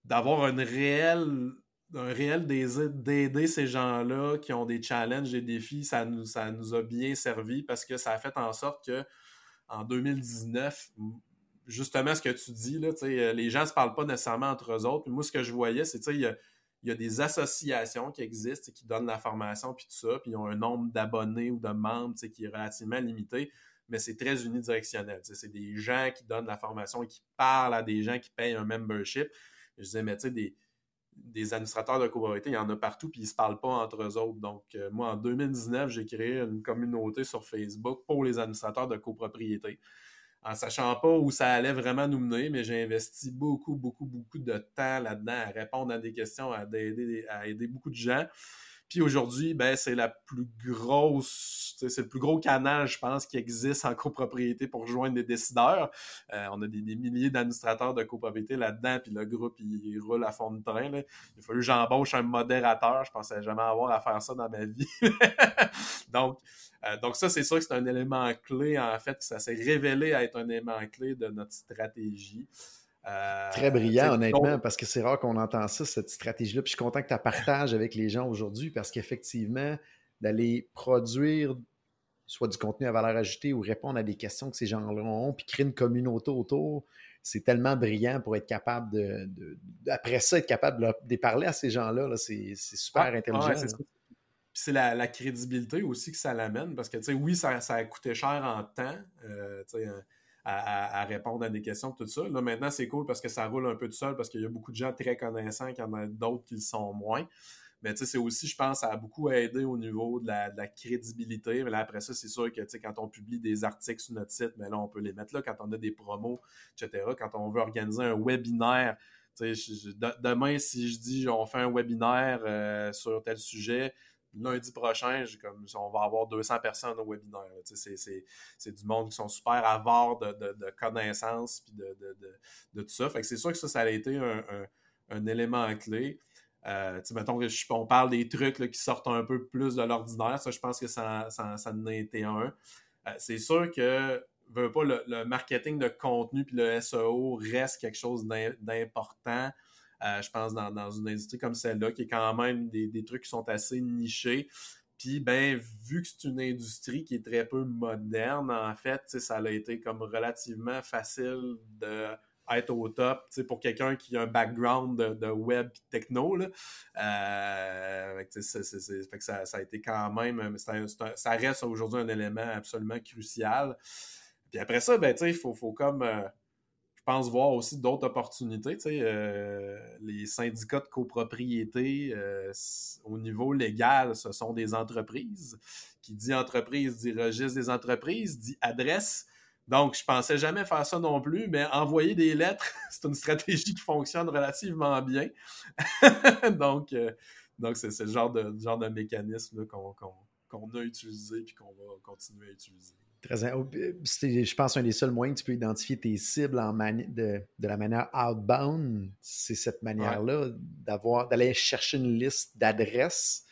d'avoir une réelle un réel désir d'aider ces gens-là qui ont des challenges, des défis, ça nous, ça nous a bien servi parce que ça a fait en sorte que en 2019, justement ce que tu dis, euh, les gens ne se parlent pas nécessairement entre eux autres. moi, ce que je voyais, c'est qu'il y a, des associations qui existent qui donnent la formation puis tout ça, puis ils ont un nombre d'abonnés ou de membres qui est relativement limité, mais c'est très unidirectionnel. C'est des gens qui donnent la formation qui parlent à des gens qui payent un membership. je disais, mais tu sais, des, des administrateurs de copropriété, il y en a partout, puis ils ne se parlent pas entre eux autres. Donc, euh, moi, en 2019, j'ai créé une communauté sur Facebook pour les administrateurs de copropriété en sachant pas où ça allait vraiment nous mener, mais j'ai investi beaucoup, beaucoup, beaucoup de temps là-dedans à répondre à des questions, à aider, à aider beaucoup de gens. Puis aujourd'hui, ben, c'est la plus grosse, c'est le plus gros canal, je pense, qui existe en copropriété pour rejoindre des décideurs. Euh, on a des, milliers d'administrateurs de copropriété là-dedans, puis le groupe, il, roule à fond de train. Il a fallu que j'embauche un modérateur. Je pensais jamais avoir à faire ça dans ma vie. donc, euh, donc ça, c'est sûr que c'est un élément clé, en fait, ça s'est révélé être un élément clé de notre stratégie. Euh, Très brillant, honnêtement, parce que c'est rare qu'on entend ça, cette stratégie-là. Puis je suis content que tu la partages avec les gens aujourd'hui parce qu'effectivement, d'aller produire soit du contenu à valeur ajoutée ou répondre à des questions que ces gens-là ont, puis créer une communauté autour, c'est tellement brillant pour être capable de, après ça, être capable de, parler à ces gens-là. c'est super intelligent. c'est la, crédibilité aussi que ça l'amène, parce que, tu sais, oui, ça, ça, a coûté cher en temps. Euh, à, répondre à des questions, tout ça. Là, maintenant, c'est cool parce que ça roule un peu tout seul, parce qu'il y a beaucoup de gens très connaissants, qu'il y en a d'autres qui le sont moins. Mais tu sais, c'est aussi, je pense, ça a beaucoup aidé au niveau de la, crédibilité. Mais là, après ça, c'est sûr que, tu sais, quand on publie des articles sur notre site, mais là, on peut les mettre là. Quand on a des promos, etc. Quand on veut organiser un webinaire, demain, si je dis on fait un webinaire euh, sur tel sujet, lundi prochain, on va avoir 200 personnes au webinaire. C'est du monde qui sont super avares de, connaissances puis de, tout ça. Fait que c'est sûr que ça, ça a été un, élément clé. Euh, mettons on parle des trucs qui sortent un peu plus de l'ordinaire. Ça, je pense que ça, en a été un. Euh, c'est sûr que pas, le, le, marketing de contenu puis le SEO reste quelque chose d'important. Euh, je pense, dans, dans, une industrie comme celle-là, qui est quand même des, des, trucs qui sont assez nichés. Puis, ben, vu que c'est une industrie qui est très peu moderne, en fait, ça a été comme relativement facile de être au top pour quelqu'un qui a un background de, web techno. Là. Euh, ça, ça, a été quand même, ça reste aujourd'hui un élément absolument crucial. Puis après ça, ben, il faut, faut comme. Euh, pense voir aussi d'autres opportunités. Euh, les syndicats de copropriété, euh, au niveau légal, ce sont des entreprises. Qui dit entreprise dit registre des entreprises, dit adresse. Donc, je pensais jamais faire ça non plus, mais envoyer des lettres, c'est une stratégie qui fonctionne relativement bien. donc, euh, donc c'est le genre de, genre de mécanisme qu'on a utilisé et qu'on va continuer à utiliser. Très, oh, je pense un des seuls moyens que tu peux identifier tes cibles en de, de, la manière outbound, c'est cette manière-là d'avoir d'aller chercher une liste d'adresses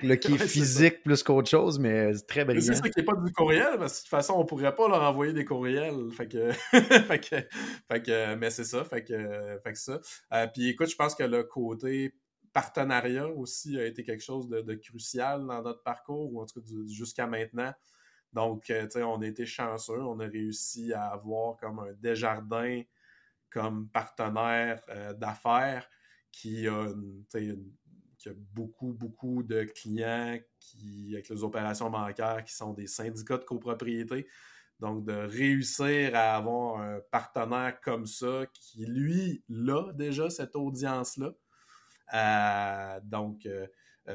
qui est physique plus qu'autre chose, mais très brillant. C'est ça qui n'est pas du courriel, parce que de toute façon, on ne pourrait pas leur envoyer des courriels. Fait que, fait que, fait que mais c'est ça. Fait que, fait que ça. Euh, puis écoute, je pense que le côté partenariat aussi a été quelque chose de, de crucial dans notre parcours, ou en tout cas jusqu'à maintenant. Donc, euh, tu sais, on a été chanceux. On a réussi à avoir comme un Desjardins comme partenaire euh, d'affaires qui a, qui a beaucoup, beaucoup de clients qui, avec les opérations bancaires qui sont des syndicats de copropriété. Donc, de réussir à avoir un partenaire comme ça qui, lui, l'a déjà cette audience-là. Euh, donc,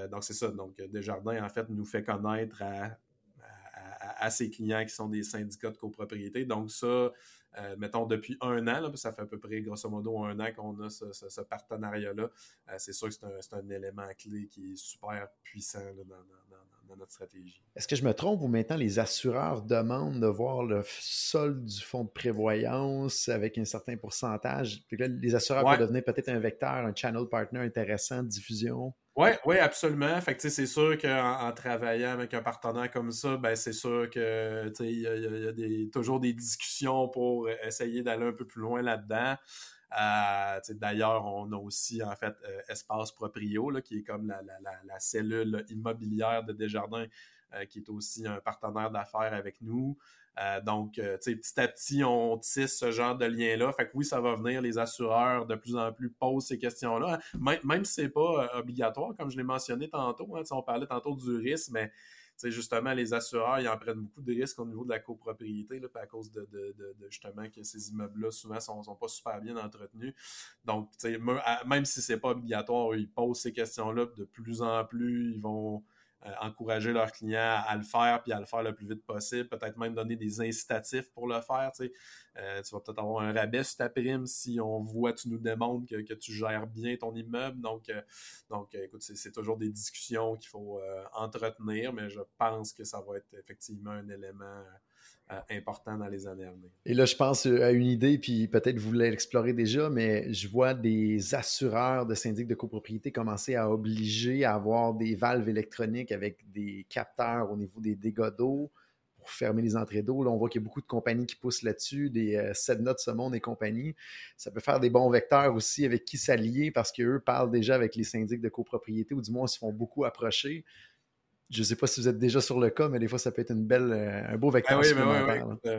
donc c'est ça. Donc, Desjardins, en fait, nous fait connaître à à, ses clients qui sont des syndicats de copropriété. Donc ça, euh, mettons depuis un an, ça fait à peu près grosso modo un an qu'on a ce, partenariat-là. Euh, c'est sûr que c'est un, élément clé qui est super puissant dans, notre stratégie. Est-ce que je me trompe ou maintenant les assureurs demandent de voir le solde du fonds de prévoyance avec un certain pourcentage? Puis là, les assureurs peuvent devenir peut-être un vecteur, un channel partner intéressant de diffusion. Oui, ouais, absolument. Fait que c'est sûr qu'en en travaillant avec un partenaire comme ça, ben c'est sûr que il y a, y a des, toujours des discussions pour essayer d'aller un peu plus loin là-dedans. Euh, D'ailleurs, on a aussi en fait euh, Espace Proprio, là, qui est comme la, la, cellule immobilière de Desjardins, euh, qui est aussi un partenaire d'affaires avec nous. Euh, donc, euh, petit à petit, on tisse ce genre de lien-là. Fait que oui, ça va venir. Les assureurs, de plus en plus, posent ces questions-là. Même, si c'est pas euh, obligatoire, comme je l'ai mentionné tantôt. Hein, on parlait tantôt du risque, mais justement, les assureurs, ils en prennent beaucoup de risques au niveau de la copropriété, là, à cause de, justement que ces immeubles-là, souvent, sont, sont pas super bien entretenus. Donc, même si c'est pas obligatoire, ils posent ces questions-là de plus en plus. Ils vont euh, encourager leurs clients à le faire puis à le faire le plus vite possible, peut-être même donner des incitatifs pour le faire. Tu, euh, vas peut-être avoir un rabais sur ta prime si on voit, tu nous démontres que, tu gères bien ton immeuble. Donc, euh, donc écoute, c'est toujours des discussions qu'il faut entretenir, mais je pense que ça va être effectivement un élément important dans les années à venir. Et là, je pense euh, à une idée, puis peut-être vous l'explorer déjà, mais je vois des assureurs de syndics de copropriété commencer à obliger à avoir des valves électroniques avec des capteurs au niveau des dégâts d'eau pour fermer les entrées d'eau. Là, on voit qu'il y a beaucoup de compagnies qui poussent là-dessus, des euh, Sednot, Monde et compagnie. Ça peut faire des bons vecteurs aussi avec qui s'allier parce qu'eux parlent déjà avec les syndics de copropriété ou du moins se font beaucoup approcher je ne sais pas si vous êtes déjà sur le cas, mais des fois, ça peut être une belle, euh, un beau vecteur ah oui, supplémentaire. Oui,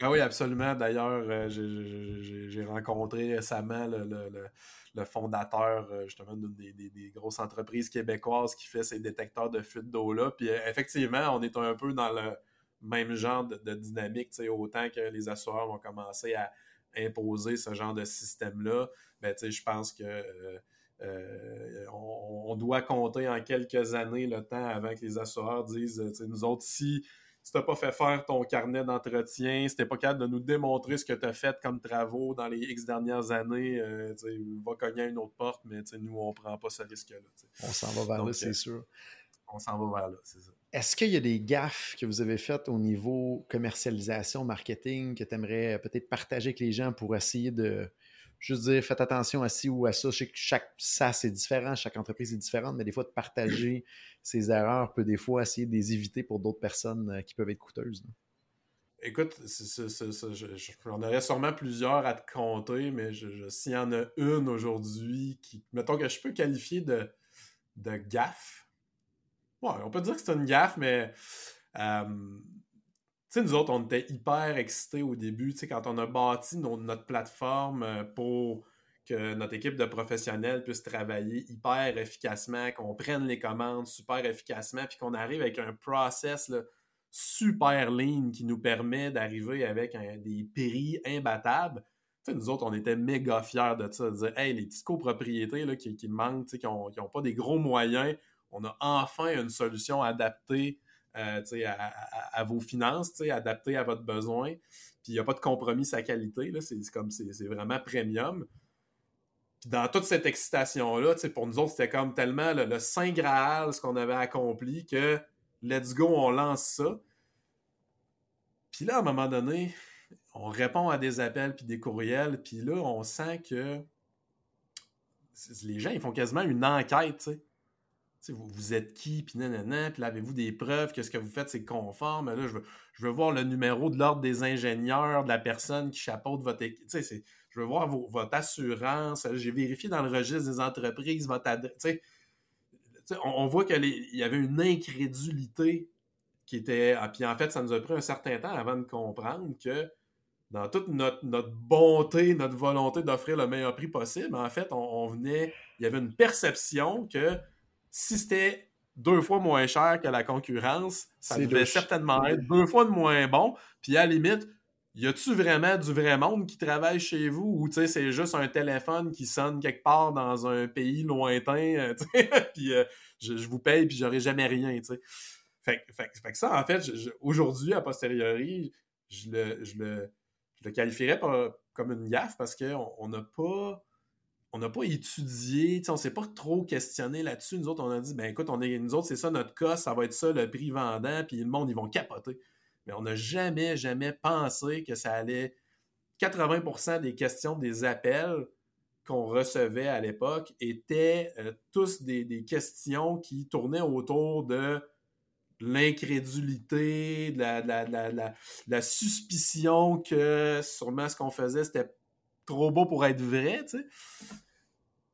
ah oui, absolument. D'ailleurs, euh, j'ai rencontré récemment le, fondateur justement d'une des, grosses entreprises québécoises qui fait ces détecteurs de fuite d'eau-là. Puis effectivement, on est un peu dans le même genre de, de dynamique, autant que les assureurs vont commencer à imposer ce genre de système-là. Ben, je pense que euh, on, doit compter en quelques années le temps avant que les assureurs disent, euh, nous autres, si, tu n'as pas fait faire ton carnet d'entretien, si tu n'es pas capable de nous démontrer ce que tu as fait comme travaux dans les X dernières années, euh, va cogner à une autre porte, mais nous, on ne prend pas ce risque-là. On s'en va vers là, c'est sûr. On s'en va vers là, c'est ça. Est-ce qu'il y a des gaffes que vous avez faites au niveau commercialisation, marketing, que tu aimerais peut-être partager avec les gens pour essayer de, juste dire faites attention à ci ou à ça. Je sais que chaque ça c'est différent, chaque entreprise est différente, mais des fois de partager ces erreurs peut des fois essayer de les éviter pour d'autres personnes euh, qui peuvent être coûteuses. Écoute, j'en aurais sûrement plusieurs à te compter, mais s'il y en a une aujourd'hui qui, mettons que je peux qualifier de, de gaffe. Ouais, on peut dire que c'est une gaffe, mais euh, sais, nous autres, on était hyper excités au début, tu sais, quand on a bâti notre plateforme euh, pour que notre équipe de professionnels puisse travailler hyper efficacement, qu'on prenne les commandes super efficacement, puis qu'on arrive avec un process super lean qui nous permet d'arriver avec des prix imbattables. nous autres, on était méga fiers de ça, de dire Hey, les petites copropriétés là, qui, qui manquent, qui n'ont pas des gros moyens, on a enfin une solution adaptée euh, à, vos finances, adapté à votre besoin. Puis il n'y a pas de compromis sa qualité. C'est vraiment premium. Puis dans toute cette excitation-là, pour nous autres, c'était comme tellement le, Saint Graal, ce qu'on avait accompli, que let's go, on lance ça. Puis là, à un moment donné, on répond à des appels puis des courriels, puis là, on sent que les gens, ils font quasiment une enquête, tu sais vous, êtes qui, puis nanana, puis avez-vous des preuves que ce que vous faites, c'est conforme. Là, je veux, je veux voir le numéro de l'ordre des ingénieurs, de la personne qui chapeaute votre équipe. Je veux voir votre assurance. J'ai vérifié dans le registre des entreprises votre adresse. On, on, voit qu'il y avait une incrédulité qui était. Ah, puis en fait, ça nous a pris un certain temps avant de comprendre que dans toute notre, notre bonté, notre volonté d'offrir le meilleur prix possible, en fait, on venait. Il y avait une perception que si c'était deux fois moins cher que la concurrence, ça devait certainement être deux fois de moins bon. Puis à la limite, y a-tu vraiment du vrai monde qui travaille chez vous? Ou c'est juste un téléphone qui sonne quelque part dans un pays lointain, euh, puis euh, je, vous paye puis j'aurai jamais rien, tu Fait, que ça, en fait, aujourd'hui, a posteriori, je le, je le, je le qualifierais pas comme une gaffe parce qu'on n'a pas on n'a pas étudié, on ne s'est pas trop questionné là-dessus. Nous autres, on a dit, ben écoute, on est, nous autres, c'est ça notre cas, ça va être ça le prix vendant, puis le monde, ils vont capoter. Mais on n'a jamais, jamais pensé que ça allait. 80% des questions des appels qu'on recevait à l'époque étaient euh, tous des, questions qui tournaient autour de l'incrédulité, de la, la, suspicion que sûrement ce qu'on faisait, c'était trop beau pour être vrai, tu sais.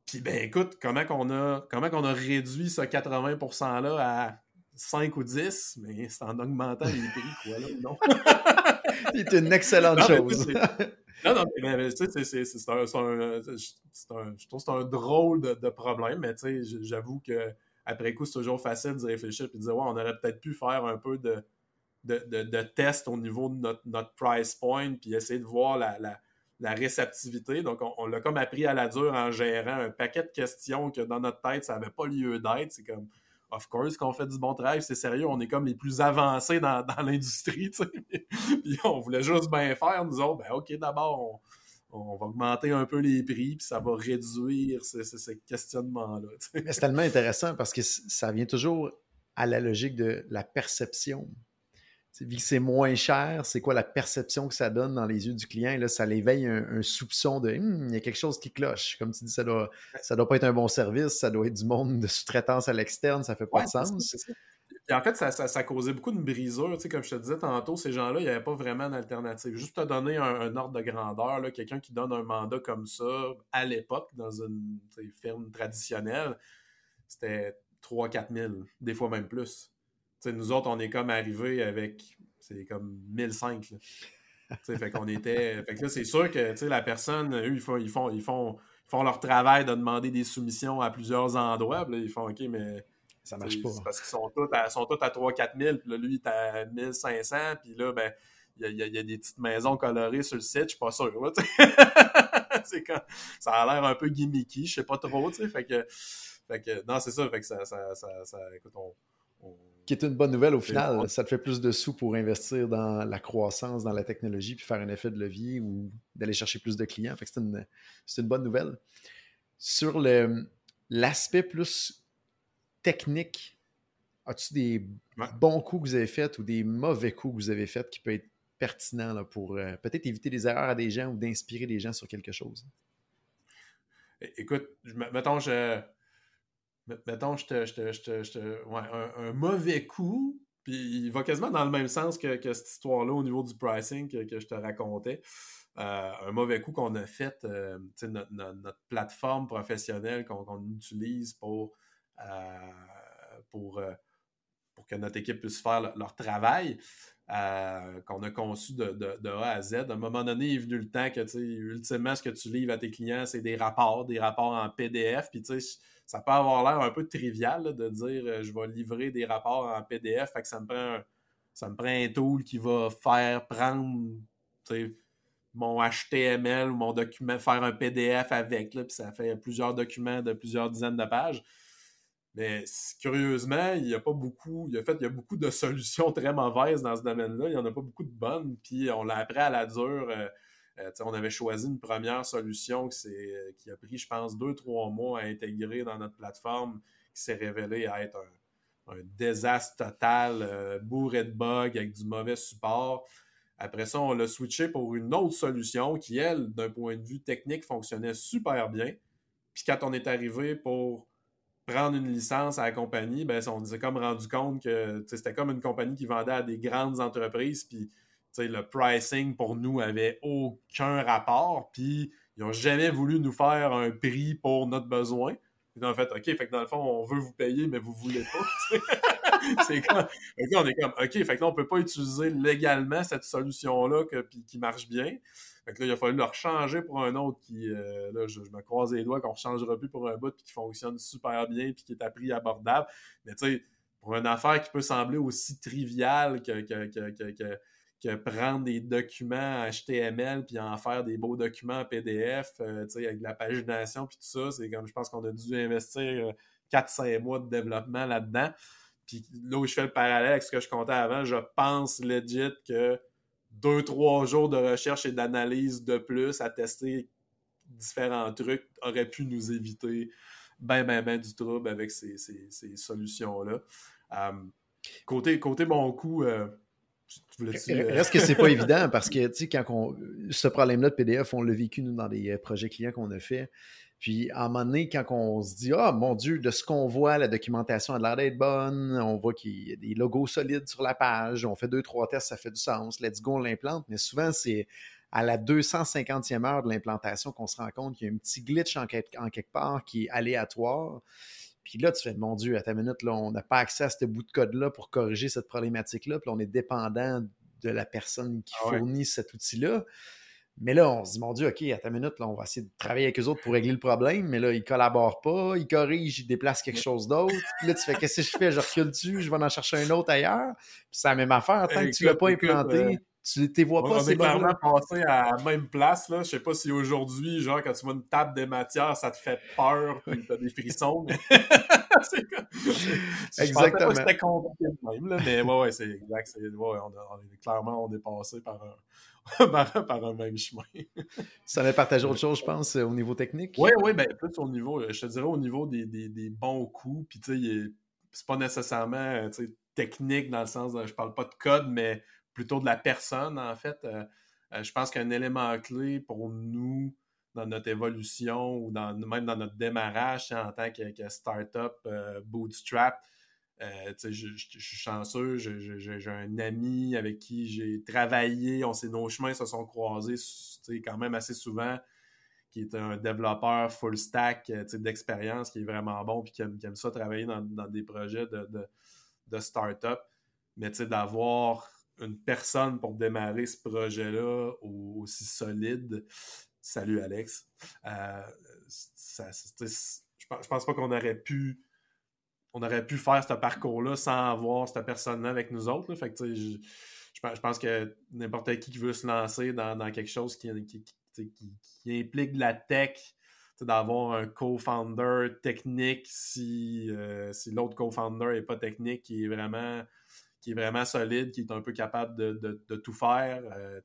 Puis ben écoute, comment qu'on a comment qu'on a réduit ce 80%-là à 5 ou 10, mais c'est en augmentant les prix, quoi, là, non? c'est une excellente chose. non, non, mais, tu sais, c'est un, un, je trouve c'est un drôle de, problème, mais tu sais, j'avoue que après coup, c'est toujours facile de réfléchir et de dire, ouais, on aurait peut-être pu faire un peu de, de, de, test au niveau de notre, notre price point, puis essayer de voir la, la la réceptivité. Donc, on, l'a comme appris à la dure en gérant un paquet de questions que dans notre tête, ça n'avait pas lieu d'être. C'est comme, of course qu'on fait du bon travail, c'est sérieux, on est comme les plus avancés dans, l'industrie, puis on voulait juste bien faire, nous autres, ben ok, d'abord, on, va augmenter un peu les prix, puis ça va réduire ce, ce questionnement-là. C'est tellement intéressant parce que ça vient toujours à la logique de la perception vu que c'est moins cher, c'est quoi la perception que ça donne dans les yeux du client? là, ça l'éveille un, soupçon de hum, il y a quelque chose qui cloche. Comme tu dis, ça doit, ça doit pas être un bon service, ça doit être du monde de sous-traitance à l'externe, ça fait pas de sens. en fait, ça, ça, causait beaucoup de brisure. Tu sais, comme je te disais tantôt, ces gens-là, il n'y avait pas vraiment d'alternative. Juste te donner un, ordre de grandeur, quelqu'un qui donne un mandat comme ça à l'époque, dans une ferme traditionnelle, c'était 3-4 000, des fois même plus nous autres, on est comme arrivés avec, c'est comme 1005. fait qu'on était. Fait que là, c'est sûr que la personne, eux, ils font, ils, font, ils, font, font leur travail de demander des soumissions à plusieurs endroits. là, ils font OK, mais. Ça marche pas. Parce qu'ils sont tous à, sont tous à 3-4 000, puis là, lui, il est à 1500, puis là, ben, il y, a, y, a, des petites maisons colorées sur le site, je suis pas sûr. quand, ça a l'air un peu gimmicky, je sais pas trop. Fait que, fait que, non, c'est ça, fait que ça, ça, ça, ça écoute, on, qui est une bonne nouvelle au final. Ça te fait plus de sous pour investir dans la croissance, dans la technologie, puis faire un effet de levier ou d'aller chercher plus de clients. Fait que c'est une, une, bonne nouvelle. Sur l'aspect plus technique, as-tu des bons coups que vous avez faits ou des mauvais coups que vous avez faits qui peuvent être pertinents pour euh, peut-être éviter des erreurs à des gens ou d'inspirer des gens sur quelque chose? Écoute, mettons, je, mettons, je te, un, mauvais coup, puis il va quasiment dans le même sens que, cette histoire-là au niveau du pricing que, je te racontais. Euh, un mauvais coup qu'on a fait, euh, notre, plateforme professionnelle qu'on utilise pour, euh, pour, pour que notre équipe puisse faire leur travail. qu'on a conçu de, de, A à Z. À un moment donné, il est venu le temps que, ultimement, ce que tu livres à tes clients, c'est des rapports, des rapports en PDF. Puis, tu sais, ça peut avoir l'air un peu trivial de dire euh, je vais livrer des rapports en PDF, fait que ça me prend un, ça me prend un tool qui va faire prendre mon HTML ou mon document, faire un PDF avec, puis ça fait plusieurs documents de plusieurs dizaines de pages. Mais curieusement, il n'y a pas beaucoup, il a, fait, il y a beaucoup de solutions très mauvaises dans ce domaine-là. Il n'y en a pas beaucoup de bonnes. Puis on l'a appris à la dure. Euh, euh, on avait choisi une première solution qui, euh, qui a pris, je pense, deux, trois mois à intégrer dans notre plateforme, qui s'est révélé être un, désastre total, euh, bourré de bugs, avec du mauvais support. Après ça, on l'a switché pour une autre solution qui, elle, d'un point de vue technique, fonctionnait super bien. Puis quand on est arrivé pour prendre une licence à la compagnie, ben, on s'est comme rendu compte que c'était comme une compagnie qui vendait à des grandes entreprises, puis le pricing pour nous avait aucun rapport, puis ils n'ont jamais voulu nous faire un prix pour notre besoin. Ils ont fait, OK, fait que dans le fond, on veut vous payer, mais vous ne voulez pas. c'est comme, on est comme, OK, fait que là, on ne peut pas utiliser légalement cette solution-là qui marche bien. Fait que là, il a fallu leur changer pour un autre qui, euh, là, je, me croise les doigts qu'on ne changera plus pour un bout puis qui fonctionne super bien puis qui est à prix abordable. Mais tu sais, pour une affaire qui peut sembler aussi triviale que prendre des documents HTML puis en faire des beaux documents PDF, euh, avec de la pagination puis tout ça. C'est comme je pense qu'on a dû investir 4-5 euh, mois de développement là-dedans. Puis là où je fais le parallèle avec ce que je comptais avant, je pense legit que deux, trois jours de recherche et d'analyse de plus à tester différents trucs aurait pu nous éviter ben, ben, ben du trouble avec ces, solutions-là. Euh, côté, côté bon coup, Reste que c'est pas évident parce que, tu sais, quand on, ce problème-là de PDF, on l'a vécu, nous, dans des euh, projets clients qu'on a fait. Puis, à un moment donné, quand on se dit, ah, mon Dieu, de ce qu'on voit, la documentation a l'air d'être bonne, on voit qu'il y a des logos solides sur la page, on fait deux, trois tests, ça fait du sens, let's go, on l'implante. Mais souvent, c'est à la 250e heure de l'implantation qu'on se rend compte qu'il y a un petit glitch en, en quelque part qui est aléatoire. Puis là, tu fais, mon Dieu, à ta minute, là, on n'a pas accès à ce bout de code-là pour corriger cette problématique-là. Puis on est dépendant de la personne qui ah fournit cet outil-là. Mais là, on se dit, mon Dieu, OK, à ta minute, là, on va essayer de travailler avec eux autres pour régler le problème. Mais là, ils ne collaborent pas, ils corrigent, ils déplacent quelque chose d'autre. Puis là, tu fais, qu'est-ce que je fais? Je recule dessus, je vais en chercher un autre ailleurs? Puis c'est la même affaire. Tant que tu ne l'as pas implanté, Tu t'es vois pas, On est clairement passé à la même place, là. Je sais pas si aujourd'hui, genre, quand tu vois une table des matières, ça te fait peur, puis t'as des frissons, mais... c'est. Exactement. c'était compliqué même, là, mais ouais, ouais, c'est exact. Ouais, on, est, clairement, on est passé par un... par, un même chemin. ça avait partagé autre chose, je pense, au niveau technique? Oui, oui, ben plus au niveau, je te dirais au niveau des, des, des bons coups, puis tu sais, c'est pas nécessairement, sais, technique dans le sens de, je parle pas de code, mais plutôt de la personne, en fait. Euh, euh, je pense qu'un élément clé pour nous dans notre évolution ou dans, même dans notre démarrage en tant que, startup euh, bootstrap, je, suis chanceux, j'ai un ami avec qui j'ai travaillé, on sait, nos chemins se sont croisés quand même assez souvent, qui est un développeur full stack d'expérience, qui est vraiment bon, puis qui aime, ça travailler dans, des projets de, de start-up, mais d'avoir une personne pour démarrer ce projet-là aussi solide. Salut Alex. Euh, je, pense pas qu'on aurait pu on aurait pu faire ce parcours-là sans avoir cette personne-là avec nous autres. Fait que, je, je, pense que n'importe qui qui veut se lancer dans, quelque chose qui, implique de la tech, d'avoir un co-founder technique si, euh, si l'autre co-founder n'est pas technique, qui est vraiment qui est vraiment solide, qui est un peu capable de, tout faire. Euh,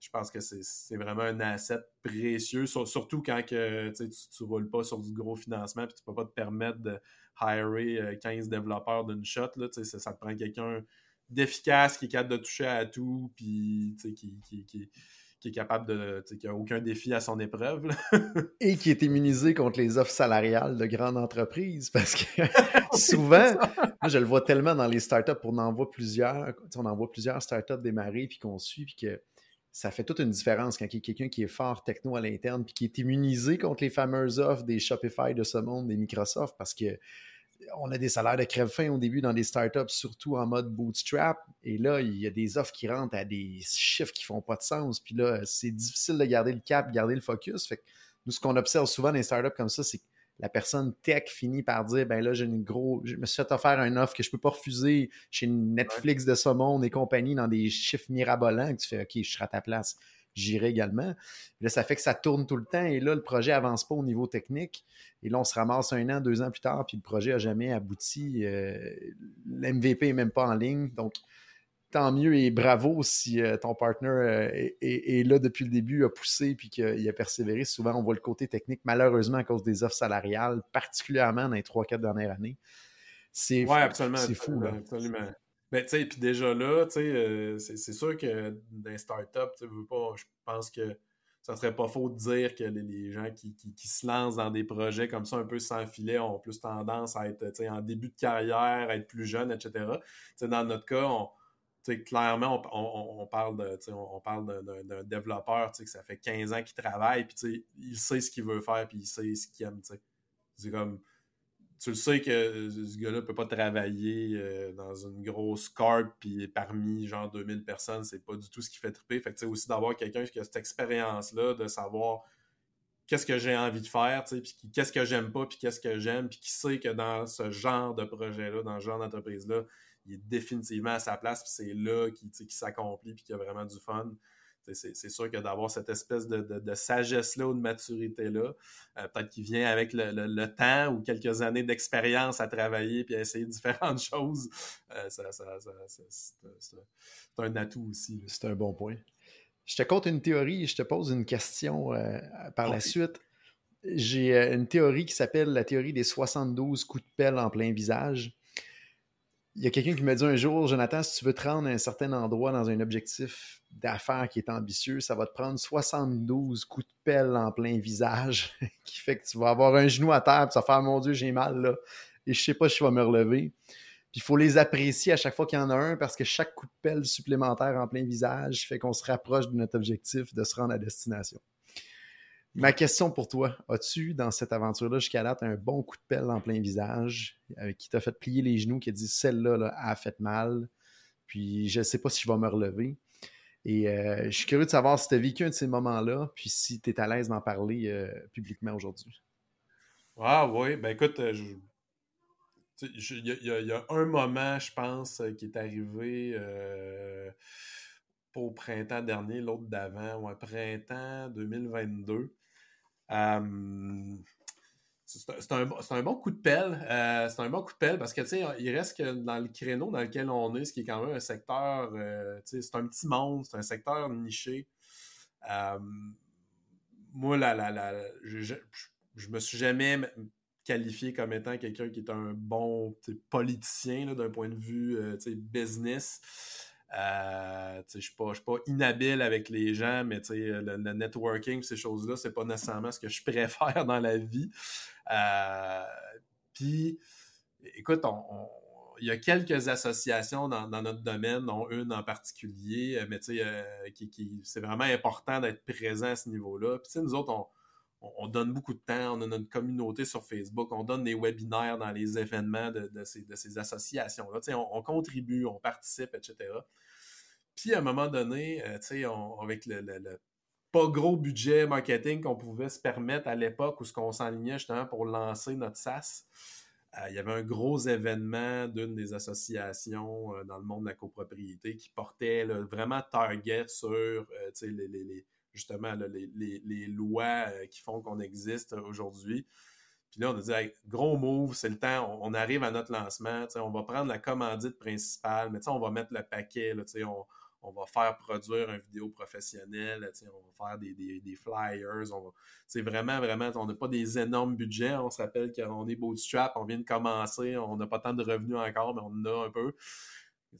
je pense que c'est vraiment un asset précieux, surtout quand que, tu ne roules pas sur du gros financement et tu ne peux pas te permettre de hirer 15 euh, développeurs d'une shot. Là, ça, ça te prend quelqu'un d'efficace qui est capable de toucher à tout, puis qui est capable de. qui n'a aucun défi à son épreuve. Et qui est immunisé contre les offres salariales de grandes entreprises. Parce que souvent, moi, je le vois tellement dans les startups, on en voit plusieurs, on en voit plusieurs startups démarrer, puis qu'on suit, puis que ça fait toute une différence quand il y a quelqu'un qui est fort techno à l'interne, puis qui est immunisé contre les fameuses offres des Shopify de ce monde, des Microsoft, parce que on a des salaires de crève-fin au début dans des startups, surtout en mode bootstrap. Et là, il y a des offres qui rentrent à des chiffres qui font pas de sens. Puis là, c'est difficile de garder le cap, garder le focus. Fait que nous, ce qu'on observe souvent dans les startups comme ça, c'est que la personne tech finit par dire ben là, j'ai une gros. Je me suis fait offrir un offre que je peux pas refuser chez Netflix de ce monde et compagnie dans des chiffres mirabolants que tu fais OK, je serai à ta place j'irai également. là, ça fait que ça tourne tout le temps et là, le projet avance pas au niveau technique. Et là, on se ramasse un an, deux ans plus tard, puis le projet n'a jamais abouti. Euh, L'MVP n'est même pas en ligne. Donc, tant mieux et bravo si euh, ton partner euh, est, là depuis le début, a poussé puis qu'il a persévéré. Souvent, on voit le côté technique, malheureusement, à cause des offres salariales, particulièrement dans les trois, quatre dernières années. C'est ouais, absolument. C'est fou, là. Absolument. Ben, tu sais, puis déjà là, tu sais, euh, c'est sûr que dans les startups, tu pas, je pense que ça serait pas faux de dire que les, gens qui, se lancent dans des projets comme ça, un peu sans filet, ont plus tendance à être, en début de carrière, à être plus jeunes, etc. Dans notre cas, on, clairement, on, parle de, on, parle d'un développeur, que ça fait 15 ans qu'il travaille, puis il sait ce qu'il veut faire, puis il sait ce qu'il aime, C'est comme, tu le sais que ce gars-là peut pas travailler euh, dans une grosse carte puis parmi genre 2000 personnes, c'est pas du tout ce qui fait triper. Fait que aussi d'avoir quelqu'un qui a cette expérience-là, de savoir qu'est-ce que j'ai envie de faire, puis qu'est-ce que j'aime pas, puis qu'est-ce que j'aime, puis qui sait que dans ce genre de projet-là, dans ce genre d'entreprise-là, il est définitivement à sa place, puis c'est là qu'il s'accomplit, puis qu'il a vraiment du fun c'est sûr que d'avoir cette espèce de, sagesse-là ou de maturité-là, euh, peut-être qu'il vient avec le, temps ou quelques années d'expérience à travailler puis à essayer différentes choses. Euh, c'est un atout aussi. C'est un bon point. Je te compte une théorie et je te pose une question euh, par la suite. J'ai une théorie qui s'appelle la théorie des 72 coups de pelle en plein visage. Il y a quelqu'un qui m'a dit un jour, Jonathan, si tu veux te rendre à un certain endroit dans un objectif d'affaires qui est ambitieux, ça va te prendre 72 coups de pelle en plein visage, qui fait que tu vas avoir un genou à terre, et tu vas faire mon Dieu, j'ai mal là, et je sais pas si je vais me relever. Puis il faut les apprécier à chaque fois qu'il y en a un parce que chaque coup de pelle supplémentaire en plein visage fait qu'on se rapproche de notre objectif de se rendre à destination. Ma question pour toi, as-tu dans cette aventure-là jusqu'à date un bon coup de pelle en plein visage euh, qui t'a fait plier les genoux, qui a dit celle-là a fait mal, puis je ne sais pas si je vais me relever. Et euh, je suis curieux de savoir si tu as vécu un de ces moments-là, puis si tu es à l'aise d'en parler euh, publiquement aujourd'hui. Ah oui, ben écoute, il y, a un moment, je pense, qui est arrivé pas au printemps dernier, l'autre d'avant, ou un printemps 2022. Euh, c'est un, bon coup de pelle. Euh, c'est un bon coup de pelle parce que, il reste que dans le créneau dans lequel on est, ce qui est quand même un secteur, euh, c'est un petit monde, c'est un secteur niché. moi, la, la, je, je, me suis jamais qualifié comme étant quelqu'un qui est un bon politicien d'un point de vue business. Euh, je ne suis, pas inhabile avec les gens, mais le, le networking, ces choses-là, c'est pas nécessairement ce que je préfère dans la vie. Euh, puis, écoute, il y a quelques associations dans, notre domaine, dont une en particulier, mais euh, qui, c'est vraiment important d'être présent à ce niveau-là. Puis, nous autres, on, donne beaucoup de temps, on a notre communauté sur Facebook, on donne des webinaires dans les événements de, ces, associations-là. On, on, contribue, on participe, etc. Puis à un moment donné, euh, avec le, pas gros budget marketing qu'on pouvait se permettre à l'époque où ce qu'on s'enlignait justement pour lancer notre SaaS, euh, il y avait un gros événement d'une des associations euh, dans le monde de la copropriété qui portait vraiment target sur les, justement les, lois qui font qu'on existe aujourd'hui. Puis là, on a dit, gros move, c'est le temps, on, arrive à notre lancement, on va prendre la commandite principale, mais on va mettre le paquet, là, on, on va faire produire une vidéo professionnelle, on va faire des, flyers, on vraiment, vraiment, on n'a pas des énormes budgets, on se rappelle qu'on est bootstrap, on vient de commencer, on n'a pas tant de revenus encore, mais on en a un peu.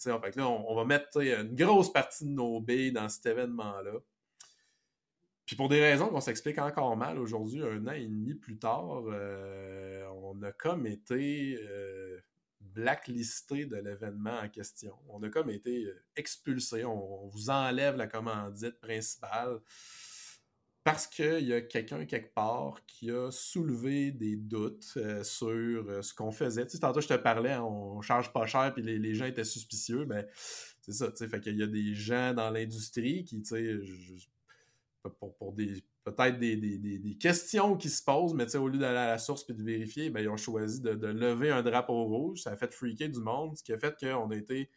En fait, là, on, va mettre une grosse partie de nos billes dans cet événement-là. Puis pour des raisons qu'on s'explique encore mal aujourd'hui, un an et demi plus tard, euh, on a comme été euh, blacklisté de l'événement en question. On a comme été euh, expulsé. On, vous enlève la commandite principale parce qu'il y a quelqu'un quelque part qui a soulevé des doutes sur ce qu'on faisait. Tu sais, tantôt, je te parlais, on charge pas cher, puis les, gens étaient suspicieux. mais c'est ça, tu sais, fait qu'il y a des gens dans l'industrie qui, tu sais, pour, pour, des peut-être des, questions qui se posent, mais au lieu d'aller à la source et de vérifier, ben, ils ont choisi de, lever un drapeau rouge. Ça a fait freaker du monde, ce qui a fait qu'on a été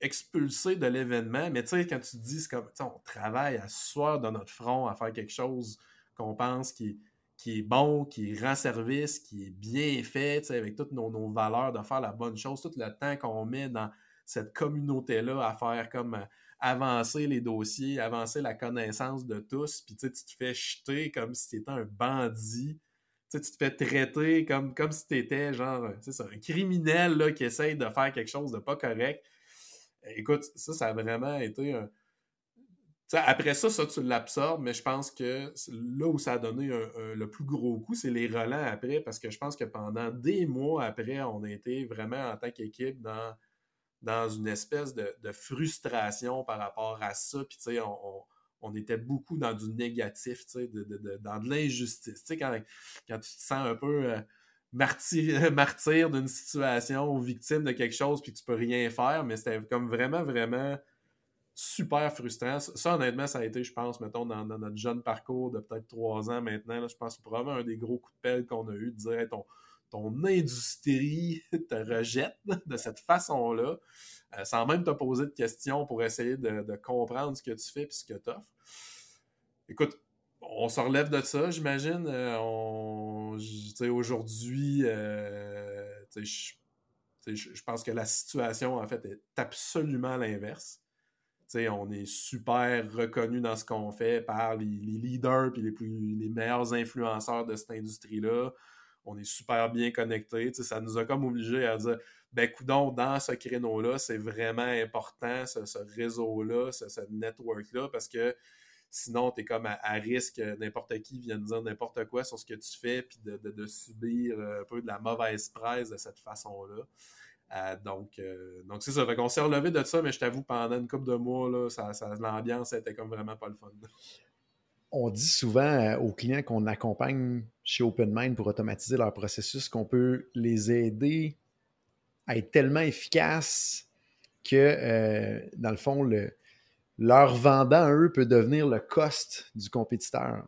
expulsé de l'événement. Mais tu sais, quand tu dis, comme, on travaille à soir dans notre front à faire quelque chose qu'on pense qui, qui est bon, qui rend service, qui est bien fait, avec toutes nos, nos, valeurs de faire la bonne chose, tout le temps qu'on met dans cette communauté-là à faire comme avancer les dossiers, avancer la connaissance de tous, puis tu te fais jeter comme si tu étais un bandit. tu te fais traiter comme, si tu étais genre un criminel là, qui essaye de faire quelque chose de pas correct. Écoute, ça, ça a vraiment été un. après ça, ça, tu l'absorbes, mais je pense que là où ça a donné le plus gros coup, c'est les relents après, parce que je pense que pendant des mois après, on a été vraiment en tant qu'équipe dans dans une espèce de, frustration par rapport à ça. Puis, tu sais, on, était beaucoup dans du négatif, tu sais, dans de l'injustice. Tu sais, quand, tu te sens un peu euh, martyr, d'une situation ou victime de quelque chose, puis tu peux rien faire, mais c'était comme vraiment, vraiment super frustrant. Ça, honnêtement, ça a été, je pense, mettons, dans, notre jeune parcours de peut-être trois ans maintenant, je pense que probablement un des gros coups de pelle qu'on a eu de dire, ton, ton industrie te rejette de cette façon-là, euh, sans même te poser de questions pour essayer de, comprendre ce que tu fais et ce que tu offres. Écoute, on se relève de ça, j'imagine. Aujourd'hui, je pense que la situation, en fait, est absolument l'inverse. on est super reconnu dans ce qu'on fait par les, leaders et les, les meilleurs influenceurs de cette industrie-là on est super bien connectés. Ça nous a comme obligés à dire ben coudon, dans ce créneau-là, c'est vraiment important, ce, réseau-là, ce, network-là, parce que sinon, tu es comme à, risque, n'importe qui vienne dire n'importe quoi sur ce que tu fais, puis de, subir un peu de la mauvaise presse de cette façon-là. Euh, donc, euh, donc c'est ça. Fait qu'on s'est relevé de ça, mais je t'avoue, pendant une couple de mois, là, ça, l'ambiance était comme vraiment pas le fun on dit souvent euh, aux clients qu'on accompagne chez OpenMind pour automatiser leur processus qu'on peut les aider à être tellement efficaces que, euh, dans le fond, leur vendant à eux peut devenir le cost du compétiteur.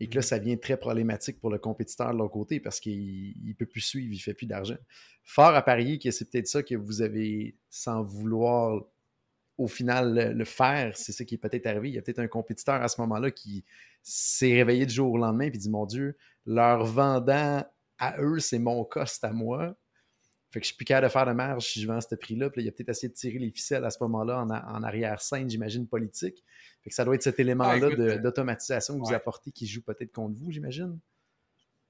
Et que là, mm. ça devient très problématique pour le compétiteur de leur côté parce qu'il ne peut plus suivre, il ne fait plus d'argent. Fort à parier que c'est peut-être ça que vous avez, sans vouloir au final le, faire. C'est ça qui est peut-être arrivé. Il y a peut-être un compétiteur à ce moment-là qui s'est réveillé du jour au lendemain et dit Mon Dieu, leur vendant à eux, c'est mon cost à moi. Fait que je suis plus capable de faire de marge si je vends à ce prix-là. Puis il a peut-être essayé de tirer les ficelles à ce moment-là en, arrière-scène, j'imagine, politique. Fait que ça doit être cet élément-là ah, d'automatisation que vous apportez qui joue peut-être contre vous, j'imagine.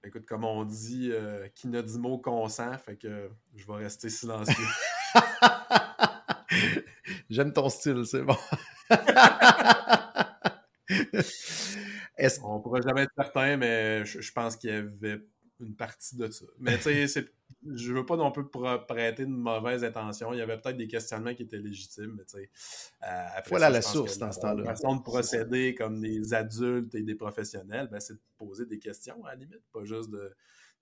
Écoute, comme on dit, euh, qui n'a dit mot consent, fait que je vais rester silencieux. J'aime ton style, c'est bon. On pourra jamais être certain, mais je, pense qu'il y avait une partie de ça. Mais tu sais, je veux pas non plus prêter de mauvaises intentions. Il y avait peut-être des questionnements qui étaient légitimes, mais tu sais. Euh, voilà la source dans ce temps-là. La façon de procéder comme des adultes et des professionnels, ben, c'est de poser des questions à la limite, pas juste de,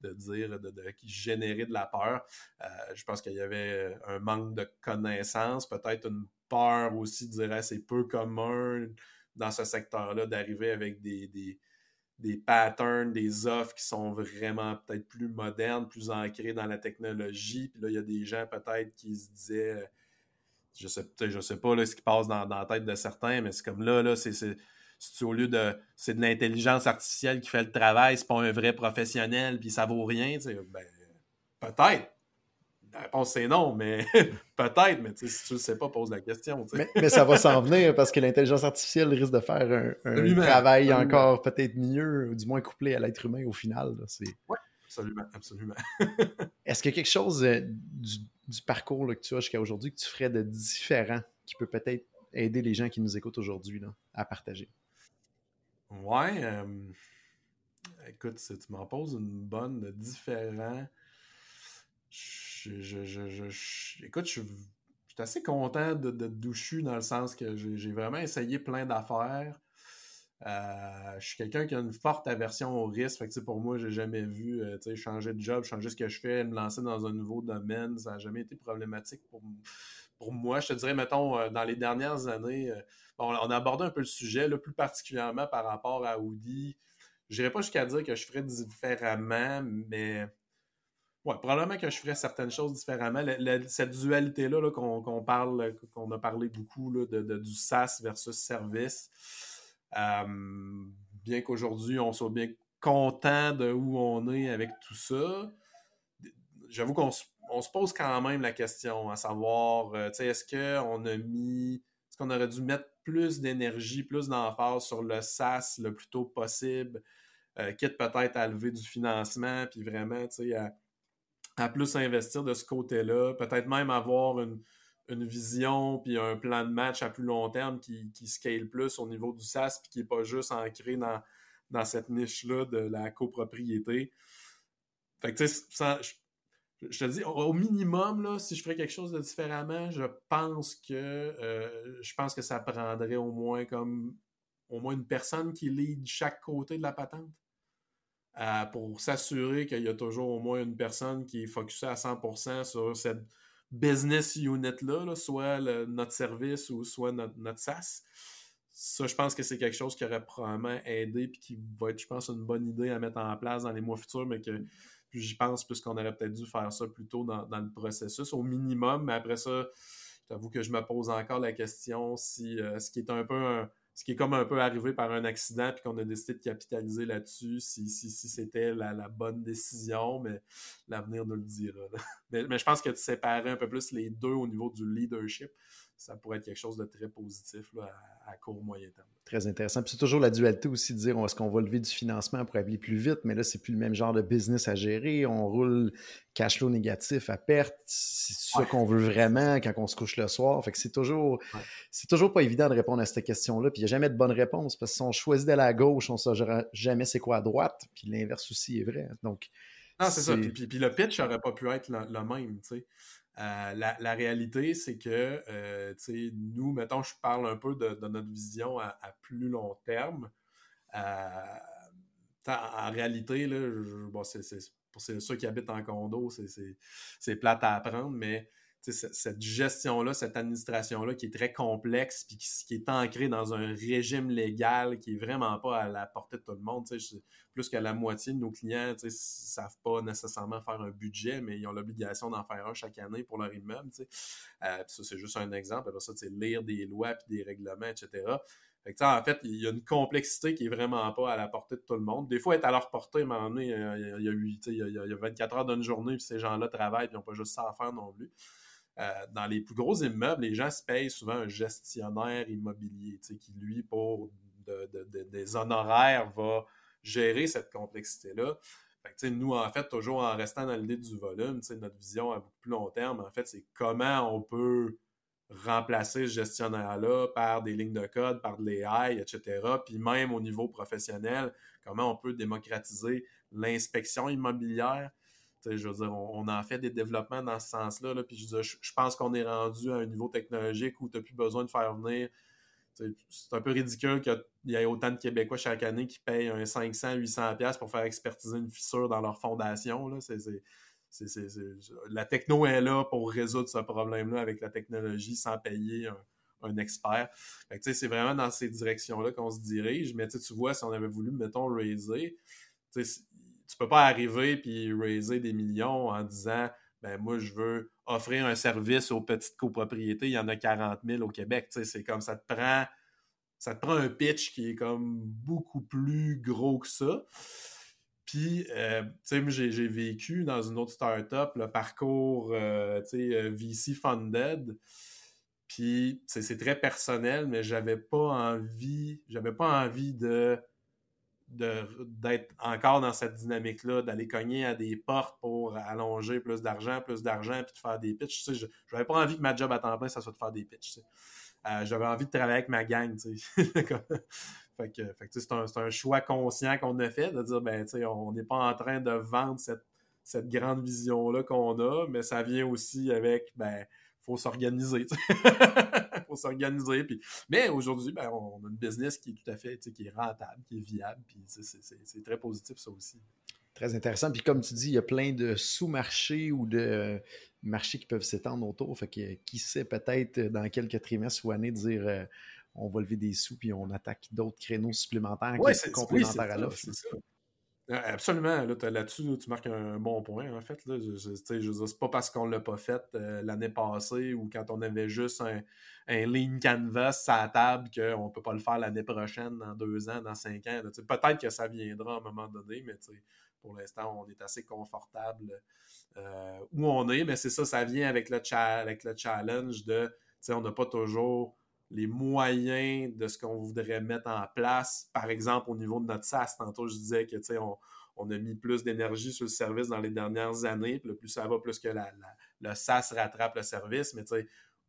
dire, de, de, générer de la peur. Euh, je pense qu'il y avait un manque de connaissances, peut-être une peur aussi de dire c'est peu commun dans ce secteur-là d'arriver avec des, des, patterns, des offres qui sont vraiment peut-être plus modernes, plus ancrées dans la technologie. Puis là, il y a des gens peut-être qui se disaient, je sais, je sais pas là, ce qui passe dans, la tête de certains, mais c'est comme là, là, c'est au lieu de c'est de l'intelligence artificielle qui fait le travail, c'est pas un vrai professionnel, puis ça vaut rien, ben, peut-être. La réponse c'est non, mais peut-être, mais si tu ne le sais pas, pose la question. Mais, ça va s'en venir parce que l'intelligence artificielle risque de faire un, travail encore peut-être mieux, ou du moins couplé à l'être humain au final. Oui, absolument, absolument. Est-ce qu'il y a quelque chose euh, du, parcours que tu as jusqu'à aujourd'hui que tu ferais de différent qui peut peut-être aider les gens qui nous écoutent aujourd'hui à partager? Ouais. Écoute, si tu m'en poses une bonne de différent je, écoute, je, suis assez content de, doucher dans le sens que j'ai vraiment essayé plein d'affaires. Euh, je suis quelqu'un qui a une forte aversion au risque. Pour moi, j'ai jamais vu euh, changer de job, changer ce que je fais, me lancer dans un nouveau domaine. Ça n'a jamais été problématique pour, pour moi. Je te dirais, mettons, euh, dans les dernières années, on a abordé un peu le sujet, plus particulièrement par rapport à Audi. Je n'irais pas jusqu'à dire que je ferais différemment, mais probablement que je ferais certaines choses différemment. cette dualité-là qu'on parle, qu'on a parlé beaucoup de, du SaaS versus service, euh, bien qu'aujourd'hui on soit bien content de où on est avec tout ça, j'avoue qu'on se, pose quand même la question à savoir, euh, est-ce qu'on a mis, est-ce qu'on aurait dû mettre plus d'énergie, plus d'emphase sur le SaaS le plus tôt possible, euh, quitte peut-être à lever du financement, puis vraiment, à à plus investir de ce côté-là, peut-être même avoir une, vision puis un plan de match à plus long terme qui, scale plus au niveau du SaaS puis qui n'est pas juste ancré dans, dans cette niche-là de la copropriété. Fait que tu sais, je, te dis, au minimum, là, si je ferais quelque chose de différemment, je pense que euh, je pense que ça prendrait au moins comme au moins une personne qui lead chaque côté de la patente. Euh, pour s'assurer qu'il y a toujours au moins une personne qui est focusée à 100% sur cette business unit-là, soit notre service ou soit notre, notre, SaaS. Ça, je pense que c'est quelque chose qui aurait probablement aidé et qui va être, je pense, une bonne idée à mettre en place dans les mois futurs, mais que j'y pense puisqu'on aurait peut-être dû faire ça plus tôt dans, le processus, au minimum. Mais après ça, j'avoue que je me pose encore la question si euh, ce qui est un peu un, ce qui est comme un peu arrivé par un accident, puis qu'on a décidé de capitaliser là-dessus, si, si, si c'était la, bonne décision, mais l'avenir nous le dira. Mais, mais, je pense que de séparer un peu plus les deux au niveau du leadership, ça pourrait être quelque chose de très positif là, à, court moyen terme. Très intéressant. Puis c'est toujours la dualité aussi de dire est-ce qu'on va lever du financement pour aller plus vite, mais là, c'est plus le même genre de business à gérer. On roule cash flow négatif à perte. C'est ça qu'on veut vraiment quand on se couche le soir. Fait que c'est toujours, c'est toujours pas évident de répondre à cette question-là. Puis il n'y a jamais de bonne réponse parce que si on choisit d'aller à gauche, on ne saura jamais c'est quoi à droite. Puis l'inverse aussi est vrai. Donc, non, c'est ça. Puis, puis, le pitch n'aurait pas pu être le, le même. Tu sais. Euh, la, réalité, c'est que, euh, nous, mettons, je parle un peu de, notre vision à, plus long terme. Euh, en réalité, là, c'est, pour ceux qui habitent en condo, c'est, plate à apprendre, mais cette gestion-là, cette administration-là qui est très complexe, puis qui, est ancrée dans un régime légal qui est vraiment pas à la portée de tout le monde. Plus que la moitié de nos clients ne savent pas nécessairement faire un budget, mais ils ont l'obligation d'en faire un chaque année pour leur immeuble. Euh, ça, c'est juste un exemple. Après ça, lire des lois puis des règlements, etc. en fait, il y a une complexité qui est vraiment pas à la portée de tout le monde. Des fois, être à leur portée, à un moment donné, il y a, il y a, 24 heures d'une journée, puis ces gens-là travaillent, puis ils n'ont pas juste ça à faire non plus. Euh, dans les plus gros immeubles, les gens se payent souvent un gestionnaire immobilier qui, lui, pour des honoraires, va gérer cette complexité-là. nous, en fait, toujours en restant dans l'idée du volume, notre vision à beaucoup plus long terme, en fait, c'est comment on peut remplacer ce gestionnaire-là par des lignes de code, par de l'AI, etc. Puis même au niveau professionnel, comment on peut démocratiser l'inspection immobilière dire, on, en fait des développements dans ce sens-là. Là, puis je, pense qu'on est rendu à un niveau technologique où tu n'as plus besoin de faire venir. C'est un peu ridicule qu'il y ait autant de Québécois chaque année qui payent un 500, 800$ pour faire expertiser une fissure dans leur fondation. La techno est là pour résoudre ce problème-là avec la technologie sans payer un, expert. C'est vraiment dans ces directions-là qu'on se dirige. Mais tu vois, si on avait voulu, mettons, raiser, tu peux pas arriver puis raiser des millions en disant ben moi je veux offrir un service aux petites copropriétés, il y en a 40 000 au Québec, c'est comme ça te prend ça te prend un pitch qui est comme beaucoup plus gros que ça. Puis, euh, tu sais, j'ai vécu dans une autre startup le parcours, euh, tu sais, euh, VC funded. Puis, c'est très personnel, mais j'avais pas envie, j'avais pas envie de d'être encore dans cette dynamique-là, d'aller cogner à des portes pour allonger plus d'argent, plus d'argent, puis de faire des pitches. Tu sais, je n'avais pas envie que ma job à temps plein, ça soit de faire des pitches. Euh, j'avais envie de travailler avec ma gang. Tu c'est un, choix conscient qu'on a fait, de dire, ben, on n'est pas en train de vendre cette, cette grande vision-là qu'on a, mais ça vient aussi avec, ben, faut s'organiser. s'organiser. Puis... Mais aujourd'hui, ben, on a une business qui est tout à fait qui est rentable, qui est viable. Puis c'est très positif, ça aussi. Très intéressant. Puis comme tu dis, il y a plein de sous-marchés ou de marchés qui peuvent s'étendre autour. Fait que qui sait, peut-être dans quelques trimestres ou années, dire euh, on va lever des sous puis on attaque d'autres créneaux supplémentaires qui sont complémentaires à l'offre. Absolument. Là-dessus, tu marques un bon point, en fait. Là. C'est pas parce qu'on l'a pas fait euh, l'année passée ou quand on avait juste un, lean canvas à table qu'on peut pas le faire l'année prochaine, dans deux ans, dans cinq ans. Peut-être que ça viendra à un moment donné, mais pour l'instant, on est assez confortable euh, où on est. Mais c'est ça, ça vient avec le, avec le challenge de on n'a pas toujours les moyens de ce qu'on voudrait mettre en place. Par exemple, au niveau de notre SaaS, tantôt je disais que on, on a mis plus d'énergie sur le service dans les dernières années. Puis plus ça va, plus que la, le SaaS rattrape le service. Mais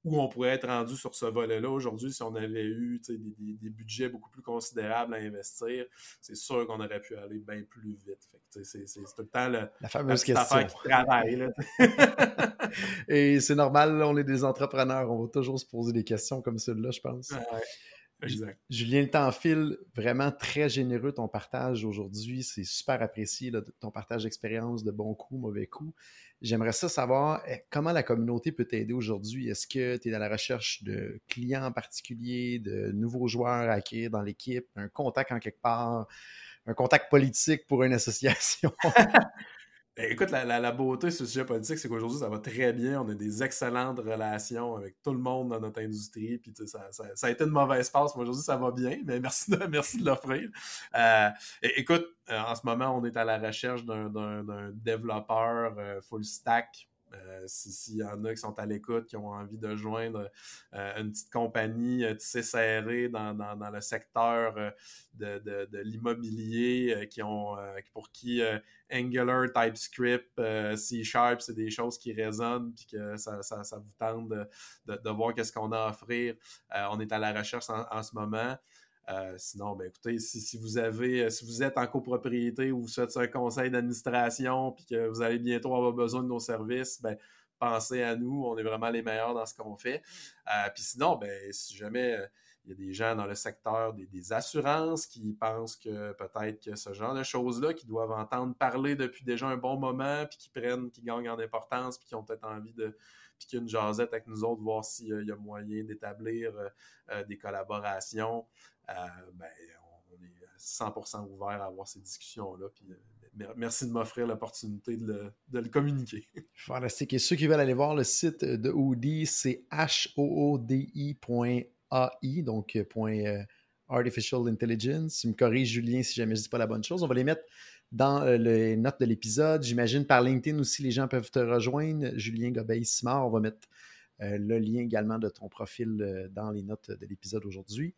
où on pourrait être rendu sur ce volet-là aujourd'hui si on avait eu des, budgets beaucoup plus considérables à investir, c'est sûr qu'on aurait pu aller bien plus vite. C'est tout le temps la fameuse question. qui travaille. Et c'est normal, on est des entrepreneurs, on va toujours se poser des questions comme celle-là, je pense. Exact. Julien, le temps file. Vraiment très généreux ton partage aujourd'hui. C'est super apprécié, ton partage d'expérience, de bons coups, mauvais coups. J'aimerais ça savoir eh, comment la communauté peut t'aider aujourd'hui? Est-ce que tu es dans la recherche de clients en particulier, de nouveaux joueurs à acquérir dans l'équipe, un contact en quelque part, un contact politique pour une association? Ben, écoute, la, beauté sur le sujet politique, c'est qu'aujourd'hui, ça va très bien. On a des excellentes relations avec tout le monde dans notre industrie. Puis, ça, ça, a été une mauvaise passe, mais aujourd'hui, ça va bien. Mais merci de, merci de l'offrir. Euh, écoute, euh, en ce moment, on est à la recherche d'un développeur euh, full stack euh, s'il y en a qui sont à l'écoute, qui ont envie de joindre euh, une petite compagnie euh, tissée serrée dans, dans, le secteur de, l'immobilier, pour qui Angular, TypeScript, C Sharp, c'est des choses qui résonnent puis que ça, ça, vous tente de, de voir qu'est-ce qu'on a à offrir. on est à la recherche en ce moment. Euh, sinon, ben écoutez, si, vous avez, euh, si vous êtes en copropriété ou vous faites un conseil d'administration puis que vous allez bientôt avoir besoin de nos services, ben pensez à nous, on est vraiment les meilleurs dans ce qu'on fait. Euh, puis sinon, ben si jamais il y a des gens dans le secteur des, assurances qui pensent que peut-être que ce genre de choses-là, qui doivent entendre parler depuis déjà un bon moment, puis qui prennent, qui gagnent en importance, puis qui ont peut-être envie de piquer une jasette avec nous autres, voir s'il y a moyen d'établir des collaborations, ben, on est 100% ouvert à avoir ces discussions-là. Puis, merci de m'offrir l'opportunité de, le, communiquer. Fantastique. Et ceux qui veulent aller voir le site de Oodi, c'est hoodi.ai, donc point Artificial Intelligence. Tu me corriges, Julien, si jamais je dis pas la bonne chose. On va les mettre dans euh, les notes de l'épisode. J'imagine par LinkedIn aussi, les gens peuvent te rejoindre. Julien Gobeil-Simard, on va mettre euh, le lien également de ton profil euh, dans les notes de l'épisode aujourd'hui.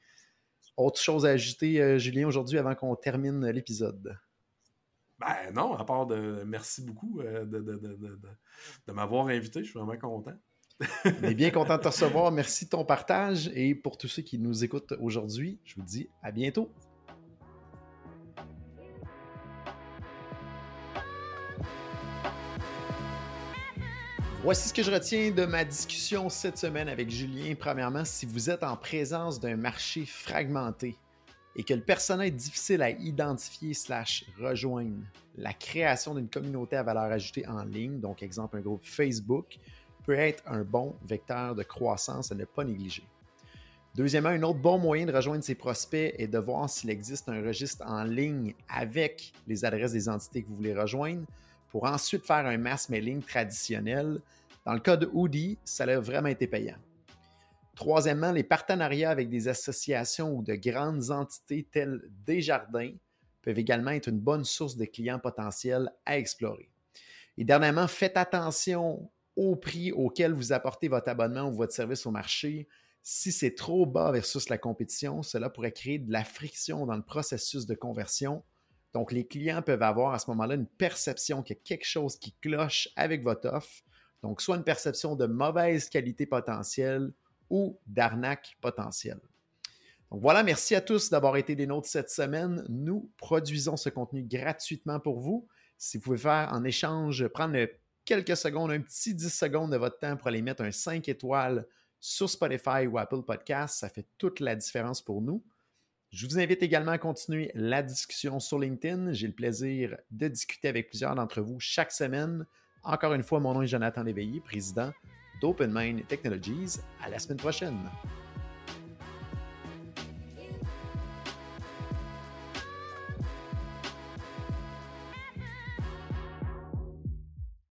Autre chose à ajouter, Julien, aujourd'hui, avant qu'on termine l'épisode? Ben non, à part de merci beaucoup de, de m'avoir invité. Je suis vraiment content. On est bien content de te recevoir. Merci de ton partage. Et pour tous ceux qui nous écoutent aujourd'hui, je vous dis à bientôt. Voici ce que je retiens de ma discussion cette semaine avec Julien. Premièrement, si vous êtes en présence d'un marché fragmenté et que le personnel est difficile à identifier slash rejoindre, la création d'une communauté à valeur ajoutée en ligne, donc exemple un groupe Facebook, peut être un bon vecteur de croissance à ne pas négliger. Deuxièmement, un autre bon moyen de rejoindre ses prospects est de voir s'il existe un registre en ligne avec les adresses des entités que vous voulez rejoindre pour ensuite faire un mass mailing traditionnel. Dans le cas de Hoodie, ça a vraiment été payant. Troisièmement, les partenariats avec des associations ou de grandes entités telles Desjardins peuvent également être une bonne source de clients potentiels à explorer. Et dernièrement, faites attention au prix auquel vous apportez votre abonnement ou votre service au marché. Si c'est trop bas versus la compétition, cela pourrait créer de la friction dans le processus de conversion. Donc, les clients peuvent avoir à ce moment-là une perception qu'il y a quelque chose qui cloche avec votre offre. Donc, soit une perception de mauvaise qualité potentielle ou d'arnaque potentielle. Donc voilà, merci à tous d'avoir été des nôtres cette semaine. Nous produisons ce contenu gratuitement pour vous. Si vous pouvez faire en échange, prendre quelques secondes, un petit 10 secondes de votre temps pour aller mettre un 5 étoiles sur Spotify ou Apple Podcast. Ça fait toute la différence pour nous. Je vous invite également à continuer la discussion sur LinkedIn. J'ai le plaisir de discuter avec plusieurs d'entre vous chaque semaine. Encore une fois, mon nom est Jonathan Léveillé, président d'OpenMind Technologies. À la semaine prochaine.